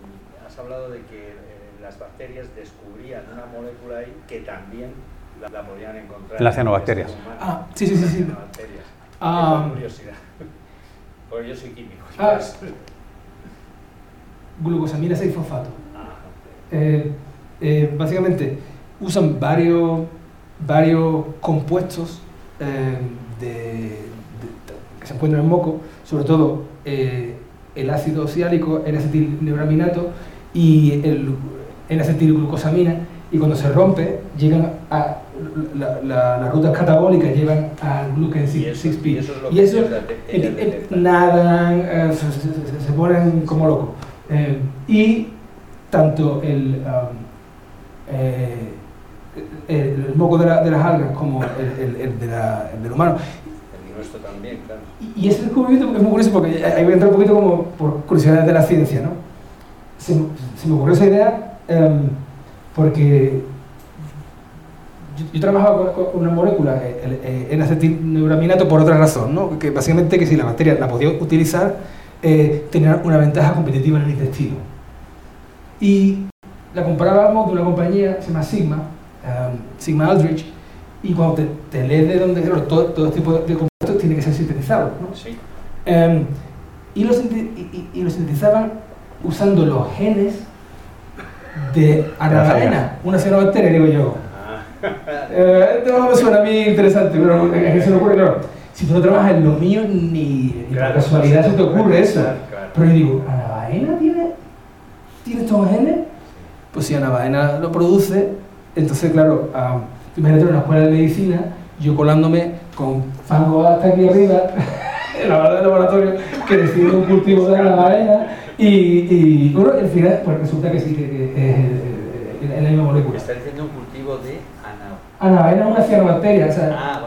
has hablado de que eh, las bacterias descubrían una molécula ahí que también la, la podían encontrar. Las cianobacterias. Ah, sí, sí, sí, Las sí. cianobacterias. Ah. Curiosidad. Porque yo soy químico. Ah. Glucosamina 6-fosfato. Ah, Eh, eh, básicamente usan varios, varios compuestos eh, de- de- que se encuentran en moco, sobre todo el ácido oxálico, el acetilneuraminato y el N-acetilglucosamina, y cuando se rompe llegan a la- la- las rutas catabólicas llevan al Y eso- 6P. y eso es lo Y eso, detectan. nadan, se- se ponen como locos. Eh, y tanto el, um, eh, el, el moco de, la- de las algas como el, el- de la- del humano. El nuestro también, claro. Y, y ese descubrimiento es muy curioso porque ahí voy a entrar un poquito como por curiosidades de la ciencia, ¿no? Se, me- se me ocurrió esa idea em, porque yo, yo trabajaba con, una molécula, el acetilneuraminato, por otra razón, ¿no? Que básicamente que si la bacteria la podía utilizar, eh, tenía una ventaja competitiva en el intestino. Y la comparábamos de una compañía que se llama Sigma, em, Sigma Aldrich, y cuando te, te lees de dónde, claro, todo, todo tipo de, de compuestos tiene que ser sintetizado, ¿no? Sí. Em, y, lo sinti- y, y- y lo sintetizaban usando los genes de anabaena, una cianobacteria, digo yo. Ah. Eh, esto me suena a mí interesante, pero es que se me ocurre, claro. Si tú no trabajas en lo mío, ni, ni por Claro, casualidad se te ocurre eso. Claro, claro. Pero yo digo, ¿Anabaena tiene, tiene estos genes? Pues si Anabaena lo produce, entonces, claro, ah, imagínate en una escuela de medicina, yo colándome con fango hasta aquí arriba, en la barra del laboratorio, que decide un cultivo de Anabaena, y, y bueno, al final, pues resulta que sí, que, que es la misma molécula. Está diciendo un cultivo de ana. Anabaena es una cianobacteria, o sea, Ah,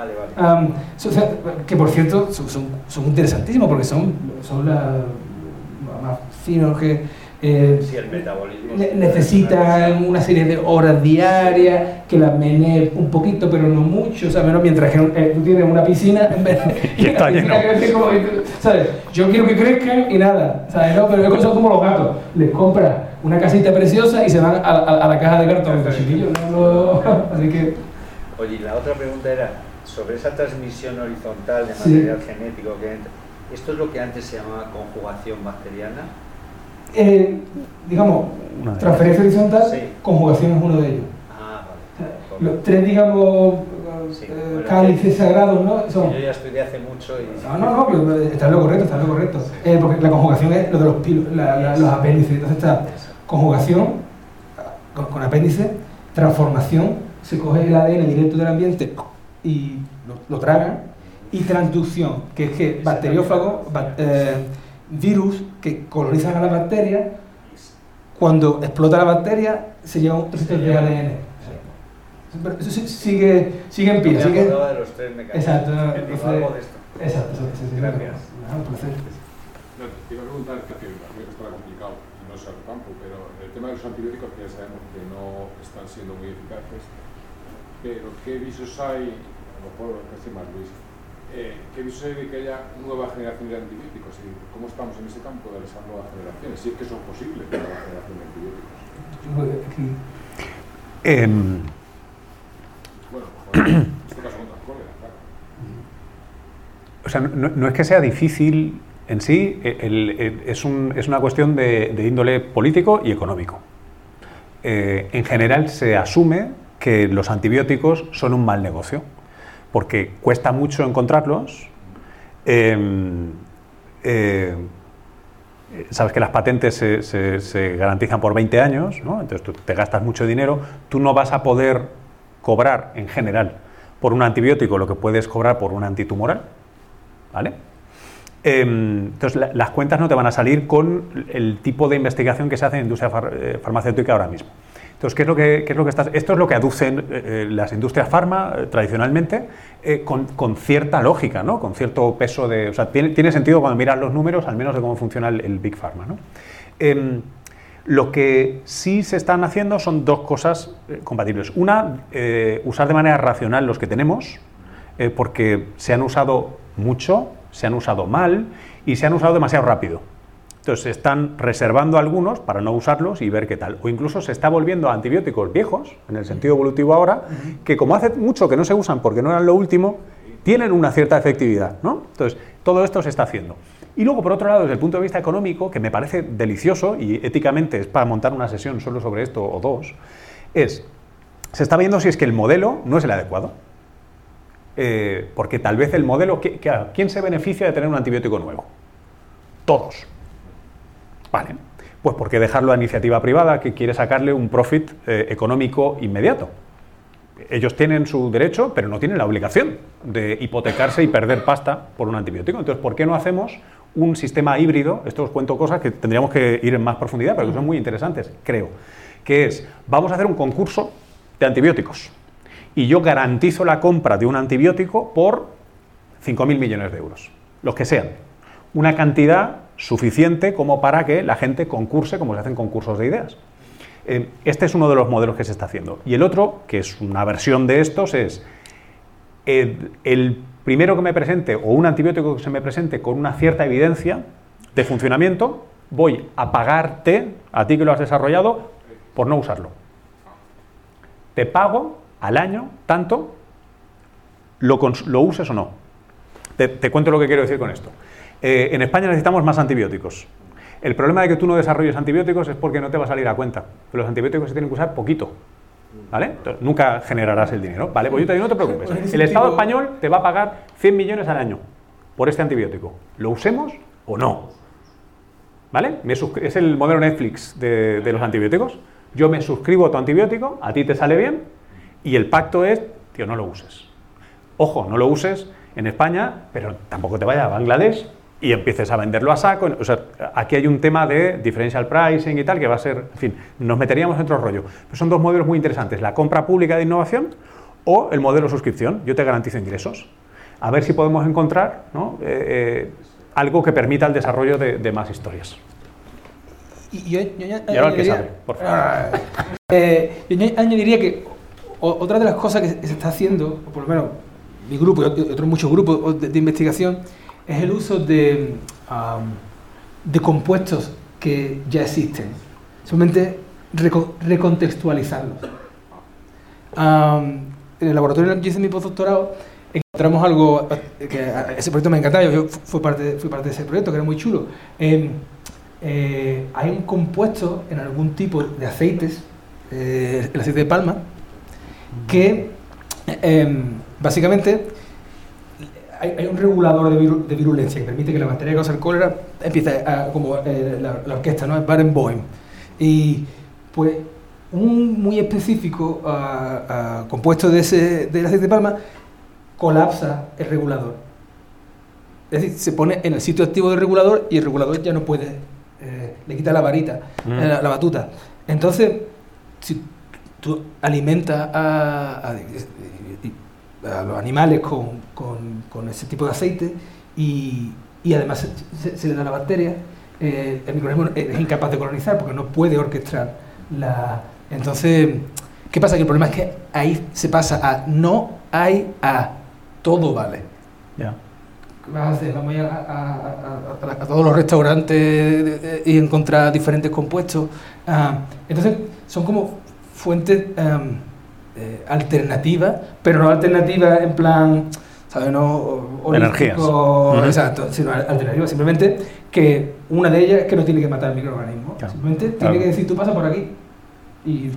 o sea, que por cierto son, son, son interesantísimos porque son, son la- más finos que eh, Sí, el metabolismo. ne- es necesitan una una serie de horas diarias que las menee un poquito pero no mucho, o sea, menos mientras que eh, tú tienes una piscina en vez de Y está la piscina lleno. crece como- ¿sabes? Yo quiero que crezcan y nada, ¿sabes? No, pero son como los gatos, les compras una casita preciosa y se van a, a- a la caja de cartón, no así que Oye, la otra pregunta era sobre esa transmisión horizontal de Sí. material genético que entra. ¿Esto es lo que antes se llamaba conjugación bacteriana? eh, digamos, transferencia horizontal, Sí. conjugación es uno de ellos. Ah, vale. Los tres, digamos, Sí, eh, bueno, cálices sagrados, ¿no? Son, Yo ya estudié hace mucho y... no, no, no, pero está en lo correcto, está en lo correcto. Eh, porque la conjugación es lo de los, pilo- la- la- los apéndices. Entonces está conjugación con, con apéndice, transformación, se coge el ADN directo del ambiente y lo, lo tragan, y transducción, que es que bacteriófagos, ba- eh, virus que colonizan a la bacteria, cuando explota la bacteria, se lleva un trocito de ADN. Pero Eso sí- sigue, sigue en pie, me sigue... de los tres mecanismos. Exacto, Digo, entonces- algo de esto. Exacto, eso, sí, sí, Gracias. Ah, un placer. No, te iba a preguntar, que a mí estaba complicado, no sé el campo, pero el tema de los antibióticos que ya sabemos que no están siendo muy eficaces, pero ¿qué visos hay, a lo mejor que hace más Luis, eh, qué visos hay de que haya nueva generación de antibióticos y cómo estamos en ese campo de esas nuevas generaciones? Si es que son posibles la nueva generación de antibióticos. Em, Bueno, pues, en este caso contra cólera, claro. o sea, no, no es que sea difícil en sí, el- el- es, un- es una cuestión de, de índole político y económico. Eh, en general se asume que los antibióticos son un mal negocio, porque cuesta mucho encontrarlos. em, eh, sabes que las patentes se, garantizan por 20 años, ¿no? entonces tú te gastas mucho dinero, tú no vas a poder cobrar en general por un antibiótico lo que puedes cobrar por un antitumoral, ¿vale? Em, entonces la- las cuentas no te van a salir con el tipo de investigación que se hace en la industria eh, farmacéutica ahora mismo. Entonces, ¿qué es lo que, es lo que estás- esto es lo que aducen eh, eh, las industrias farma eh, tradicionalmente con, cierta lógica, ¿no? con cierto peso de... O sea, tiene, sentido cuando miras los números, al menos de cómo funciona el, el Big Pharma. ¿no? Em, lo que sí se están haciendo son dos cosas compatibles. Una, usar de manera racional los que tenemos, porque se han usado mucho, se han usado mal y se han usado demasiado rápido. Entonces están reservando algunos para no usarlos y ver qué tal. O incluso se está volviendo a antibióticos viejos, en el sentido evolutivo ahora, que como hace mucho que no se usan porque no eran lo último, tienen una cierta efectividad. ¿no? Entonces, todo esto se está haciendo. Y luego, por otro lado, desde el punto de vista económico, que me parece delicioso y éticamente es para montar una sesión solo sobre esto o dos, es, se está viendo si es que el modelo no es el adecuado. Eh, porque tal vez el modelo, ¿qué- qué- ¿quién se beneficia de tener un antibiótico nuevo? Todos. Vale. Pues ¿por qué dejarlo a iniciativa privada que quiere sacarle un profit eh, económico inmediato? Ellos tienen su derecho, pero no tienen la obligación de hipotecarse y perder pasta por un antibiótico. Entonces, ¿por qué no hacemos un sistema híbrido? Esto os cuento cosas que tendríamos que ir en más profundidad, pero que son muy interesantes, creo. Que es, vamos a hacer un concurso de antibióticos. Y yo garantizo la compra de un antibiótico por 5.000 millones de euros, los que sean. Una cantidad suficiente como para que la gente concurse como se hacen concursos de ideas. Eh, Este es uno de los modelos que se está haciendo. Y el otro, que es una versión de estos, es el, el primero que me presente o un antibiótico que se me presente con una cierta evidencia de funcionamiento, voy a pagarte, a ti que lo has desarrollado, por no usarlo. Te pago al año tanto, lo, uses o no. Te cuento lo que quiero decir con esto. Eh, en España necesitamos más antibióticos. El problema de que tú no desarrolles antibióticos es porque no te va a salir a cuenta. Pero los antibióticos se tienen que usar poquito. ¿Vale? Entonces, nunca generarás el dinero. ¿Vale? Pues yo te digo, no te preocupes. El Estado español te va a pagar 100 millones al año por este antibiótico. ¿Lo usemos o no? ¿Vale? Es el modelo Netflix de, de los antibióticos. Yo me suscribo a tu antibiótico, a ti te sale bien, y el pacto es, tío, no lo uses. Ojo, no lo uses en España, pero tampoco te vayas a Bangladesh y empieces a venderlo a saco. O sea, aquí hay un tema de differential pricing y tal que va a ser, en fin, nos meteríamos en otro rollo. Pero son dos modelos muy interesantes, la compra pública de innovación o el modelo suscripción. Yo te garantizo ingresos. A ver si podemos encontrar ¿no? Eh, eh, algo que permita el desarrollo de, de más historias. Y yo, yo- yo Y ahora el que sabe, por favor. Eh, yo añ- añadiría que otra de las cosas que se está haciendo, o por lo menos mi grupo y ot- otros muchos grupos de, de investigación, es el uso de, am, de compuestos que ya existen. Solamente reco- recontextualizarlos. En el laboratorio que hice mi postdoctorado encontramos algo eh, que a- ese proyecto me encantaba, yo fu- fui parte, fui parte de ese proyecto que era muy chulo. Em, eh, hay un compuesto en algún tipo de aceites, eh, el aceite de palma, que em, básicamente hay, hay un regulador de, viru- de virulencia que permite que la bacteria que causa el cólera empiece a, como eh, la, la orquesta, ¿no? Barenboim. Y pues un muy específico ah, ah, compuesto de ese, del aceite de palma colapsa el regulador. Es decir, se pone en el sitio activo del regulador y el regulador ya no puede, eh, le quita la varita, Mm. eh, la, la batuta. Entonces, si tú alimentas a, a- a los animales con, con- con ese tipo de aceite y, y además se, le da a la bacteria, eh, el microorganismo es incapaz de colonizar porque no puede orquestar la... Entonces, ¿qué pasa? Que el problema es que ahí se pasa a no hay a todo vale. Ya. ¿Qué vas a hacer? Vamos a ir a, a- a- a- a todos los restaurantes de- y encontrar diferentes compuestos. Ah, entonces, son como fuentes am, eh, alternativas, pero no alternativas en plan, ¿sabes? No, Energías. Exacto, sino alternativas simplemente que una de ellas es que no tiene que matar el microorganismo. Claro. Simplemente Claro. tiene que decir, tú pasa por aquí y,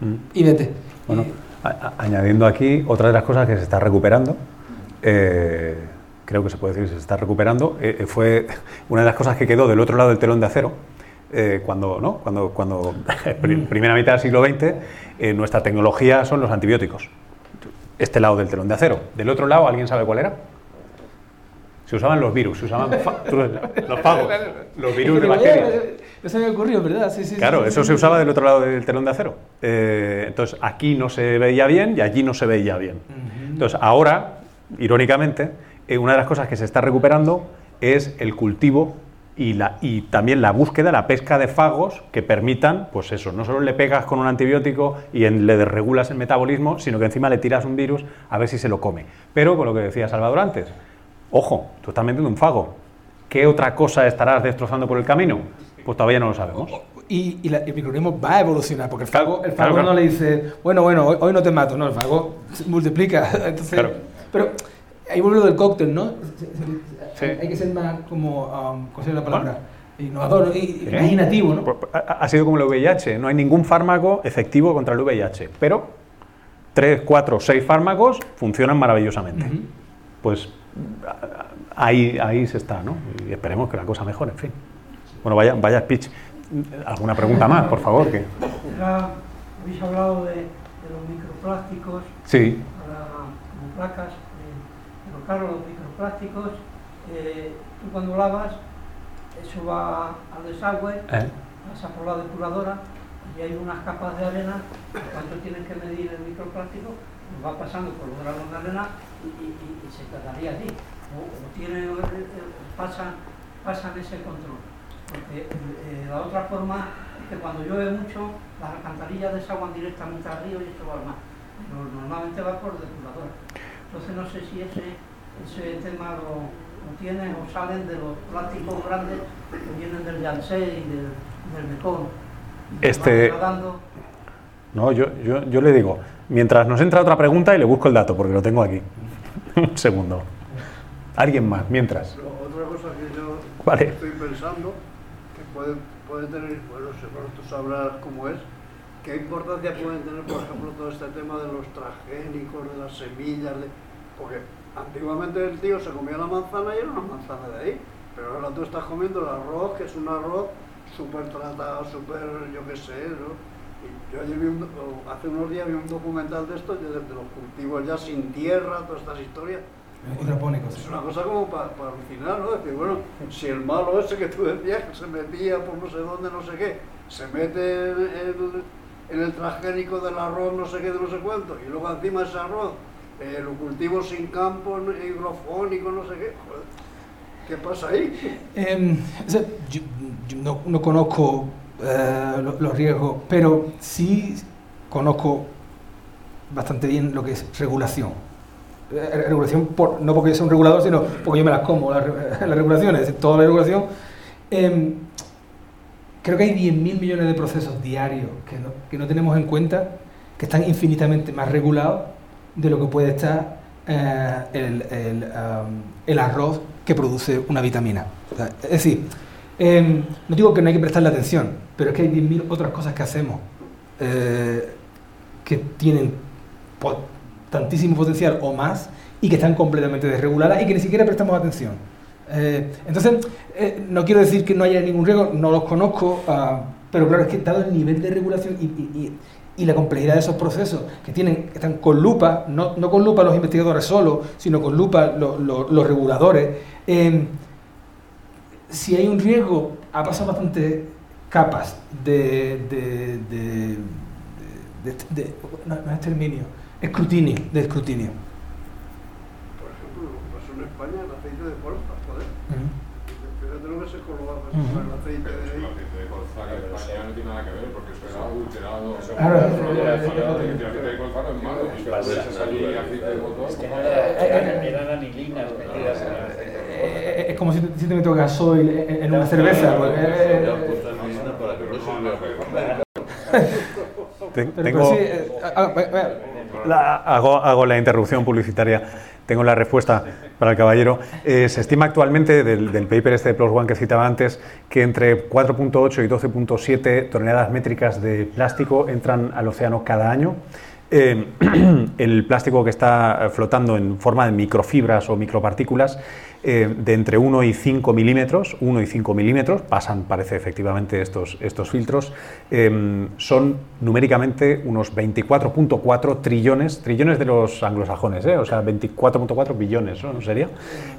Mm. y vete. Bueno, Y- añadiendo aquí otra de las cosas que se está recuperando, eh, creo que se puede decir que se está recuperando, eh, fue una de las cosas que quedó del otro lado del telón de acero, eh, cuando, ¿no? cuando, cuando pri- primera mitad del siglo XX, eh, nuestra tecnología son los antibióticos. Este lado del telón de acero. Del otro lado, ¿alguien sabe cuál era? Se usaban los virus, se usaban los pagos, los virus de bacterias. No se me ocurrió, ¿verdad? Sí, sí, Claro, sí, eso se usaba del otro lado del telón de acero. Eh, entonces, aquí no se veía bien y allí no se veía bien. Entonces, ahora, irónicamente, eh, una de las cosas que se está recuperando es el cultivo y, la, y también la búsqueda, la pesca de fagos que permitan, pues eso, no solo le pegas con un antibiótico y en- le desregulas el metabolismo, sino que encima le tiras un virus a ver si se lo come. Pero con lo que decía Salvador antes, ojo, tú estás metiendo un fago ¿Qué otra cosa estarás destrozando por el camino? Pues todavía no lo sabemos. Y, y la- el microorganismo va a evolucionar, porque el fago, el fago claro. no le dice, bueno, bueno, hoy, hoy no te mato, no, el fago multiplica. Entonces, Claro. Pero ahí vuelve lo del cóctel, ¿no? Sí. Hay que ser más como, um, ¿cómo la palabra? Innovador y ¿Eh? imaginativo, ¿no? Pues, Ha ha sido como el VIH, no hay ningún fármaco efectivo contra el VIH, pero tres, cuatro, seis fármacos funcionan maravillosamente. Pues ahí, ahí se está, ¿no? Y esperemos que la cosa mejore, en fin. Bueno, vaya, vaya speech. ¿Alguna pregunta más, por favor? Que... Habéis hablado de, de los microplásticos Sí, para, como placas, eh, pero claro, los microplásticos, eh, tú cuando lavas, eso va al desagüe, ¿eh? pasa por la depuradora y hay unas capas de arena, cuánto tienes que medir el microplástico, pues va pasando por los granos de arena y, y- y- y se quedaría allí. O, o tiene, o- o pasan, pasan ese control. Porque eh, la otra forma es que cuando llueve mucho, las alcantarillas desaguan directamente al río y esto va al mar. Pero normalmente va por depuradora. Entonces no sé si ese, ese tema lo, lo tienen o salen de los plásticos grandes que vienen del Yangtze y del, del Mekong. Este-. No, yo, yo, yo le digo, mientras nos entra otra pregunta y le busco el dato, porque lo tengo aquí. Un segundo. Alguien más, mientras. Pero otra cosa que yo Vale. estoy pensando, que puede, puede tener, bueno, seguro tú sabrás cómo es, qué importancia pueden tener, por ejemplo, todo este tema de los transgénicos, de las semillas, de, porque antiguamente el tío se comía la manzana y era una manzana de ahí, pero ahora tú estás comiendo el arroz, que es un arroz súper tratado, súper, yo qué sé, ¿no? Yo ayer vi un hace unos días vi un documental de esto, de, de los cultivos ya sin tierra, todas estas historias, Hidropónicos. es una cosa como para alucinar, ¿no? Decir, bueno, si el malo ese que tú decías que se metía por no sé dónde, no sé qué, se mete en el, en el transgénico del arroz, no sé qué, de no sé cuánto, y luego encima ese arroz, eh, lo cultivo sin campo, no- hidrofónico, no sé qué, ¿qué pasa ahí? Em, yo, no, no conozco eh, lo- los riesgos, pero sí conozco bastante bien lo que es regulación. Eh, regulación por, no porque sea un regulador, sino porque yo me las como, las, las regulaciones, toda la regulación. Em, creo que hay 10.000 millones de procesos diarios que no, que no tenemos en cuenta, que están infinitamente más regulados de lo que puede estar eh, el, el, am, el arroz que produce una vitamina. Es decir, em, no digo que no hay que prestarle atención, pero es que hay 10.000 otras cosas que hacemos eh, que tienen tantísimo potencial o más y que están completamente desreguladas y que ni siquiera prestamos atención. Eh, entonces, no quiero decir que no haya ningún riesgo, no los conozco, ah, pero claro, es que dado el nivel de regulación y- y la complejidad de esos procesos, que tienen, están con lupa, no, no con lupa los investigadores solo, sino con lupa lo- lo- los reguladores, eh, si hay un riesgo, ha pasado bastante capas de, de, de, de- no, es exterminio, escrutinio, de escrutinio. Por ejemplo, pasó en España, el aceite de Ujú. Que se colgaba Ujú. el aceite de ahí. El aceite de colza que en España no tiene nada que ver porque eso era adulterado. Claro, el eso aceite era- de colza no es malo. Echas allí aceite de pues, era- es como si, te- si te meto gasoil en, una cerveza. tengo, hago la interrupción publicitaria. Tengo la respuesta para el caballero. Eh, se estima actualmente del, paper este de Plus One que citaba antes que entre 4.8 y 12.7 toneladas métricas de plástico entran al océano cada año. Eh, el plástico que está flotando en forma de microfibras o micropartículas eh, de entre 1 y 5 milímetros, 1 y 5 milímetros, pasan, parece efectivamente, estos, estos filtros, eh, son numéricamente unos 24.4 trillones, trillones de los anglosajones, ¿eh? o sea, 24.4 billones, ¿no? ¿No sería?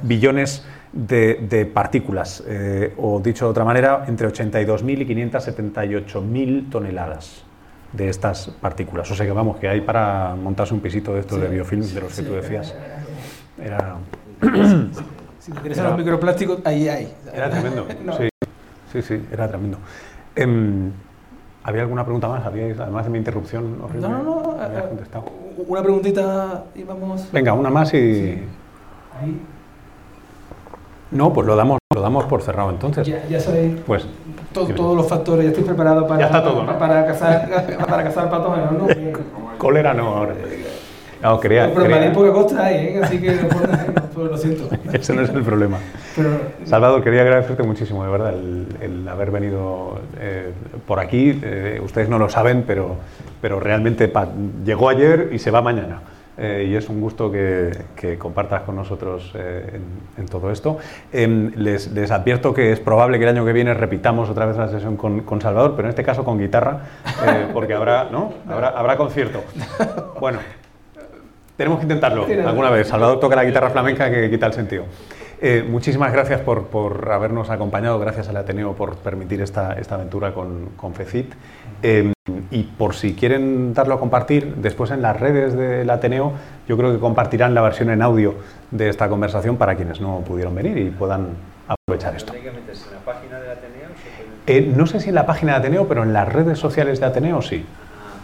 Billones de, de partículas, eh, o dicho de otra manera, entre 82.000 y 578.000 toneladas de estas partículas. O sea que vamos, que hay para montarse un pisito de estos de biofilm de los que tú decías. Era, si te interesan los microplásticos, ahí hay. era tremendo. No. Sí, sí, sí, era tremendo. Em, ¿Había alguna pregunta más? ¿Habíais, además de mi interrupción horrible? No, no, no. eh, contestado? Una preguntita y vamos. Venga, una más y... Ahí. No, pues lo damos. Lo damos por cerrado entonces. Ya, ya sabéis Pues to- todos los factores, ya estoy preparado para, Ya está todo, ¿no? para, cazar, para cazar patógenos, ¿no? Bien. cólera no ahora. No, quería, Pero quería- me poca costa ahí, ¿eh? así que no, no lo siento. ese no es el problema. Pero, Salvador, quería agradecerte muchísimo, de verdad, el, el haber venido eh, por aquí. Eh, ustedes no lo saben, pero, pero realmente pa- llegó ayer y se va mañana. Eh, y es un gusto que, que compartas con nosotros eh, en, en todo esto. Em, les, les advierto que es probable que el año que viene repitamos otra vez la sesión con, con Salvador, pero en este caso con guitarra, eh, porque habrá, ¿no? habrá, habrá concierto. Bueno, tenemos que intentarlo alguna vez. Salvador toca la guitarra flamenca que quita el sentido. Eh, muchísimas gracias por, por habernos acompañado, gracias al Ateneo por permitir esta, esta aventura con, con FECIT. Eh, y por si quieren darlo a compartir, después en las redes del Ateneo, yo creo que compartirán la versión en audio de esta conversación para quienes no pudieron venir y puedan aprovechar esto. ¿Dónde hay que meterse? ¿En la página del Ateneo? se puede- Eh, no sé si en la página de Ateneo, pero en las redes sociales de Ateneo sí.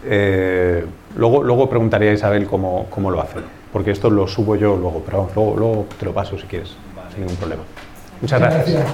Eh, luego, luego preguntaría a Isabel cómo, cómo lo hace, porque esto lo subo yo luego, pero luego, te lo paso si quieres, sin ningún problema. Muchas gracias.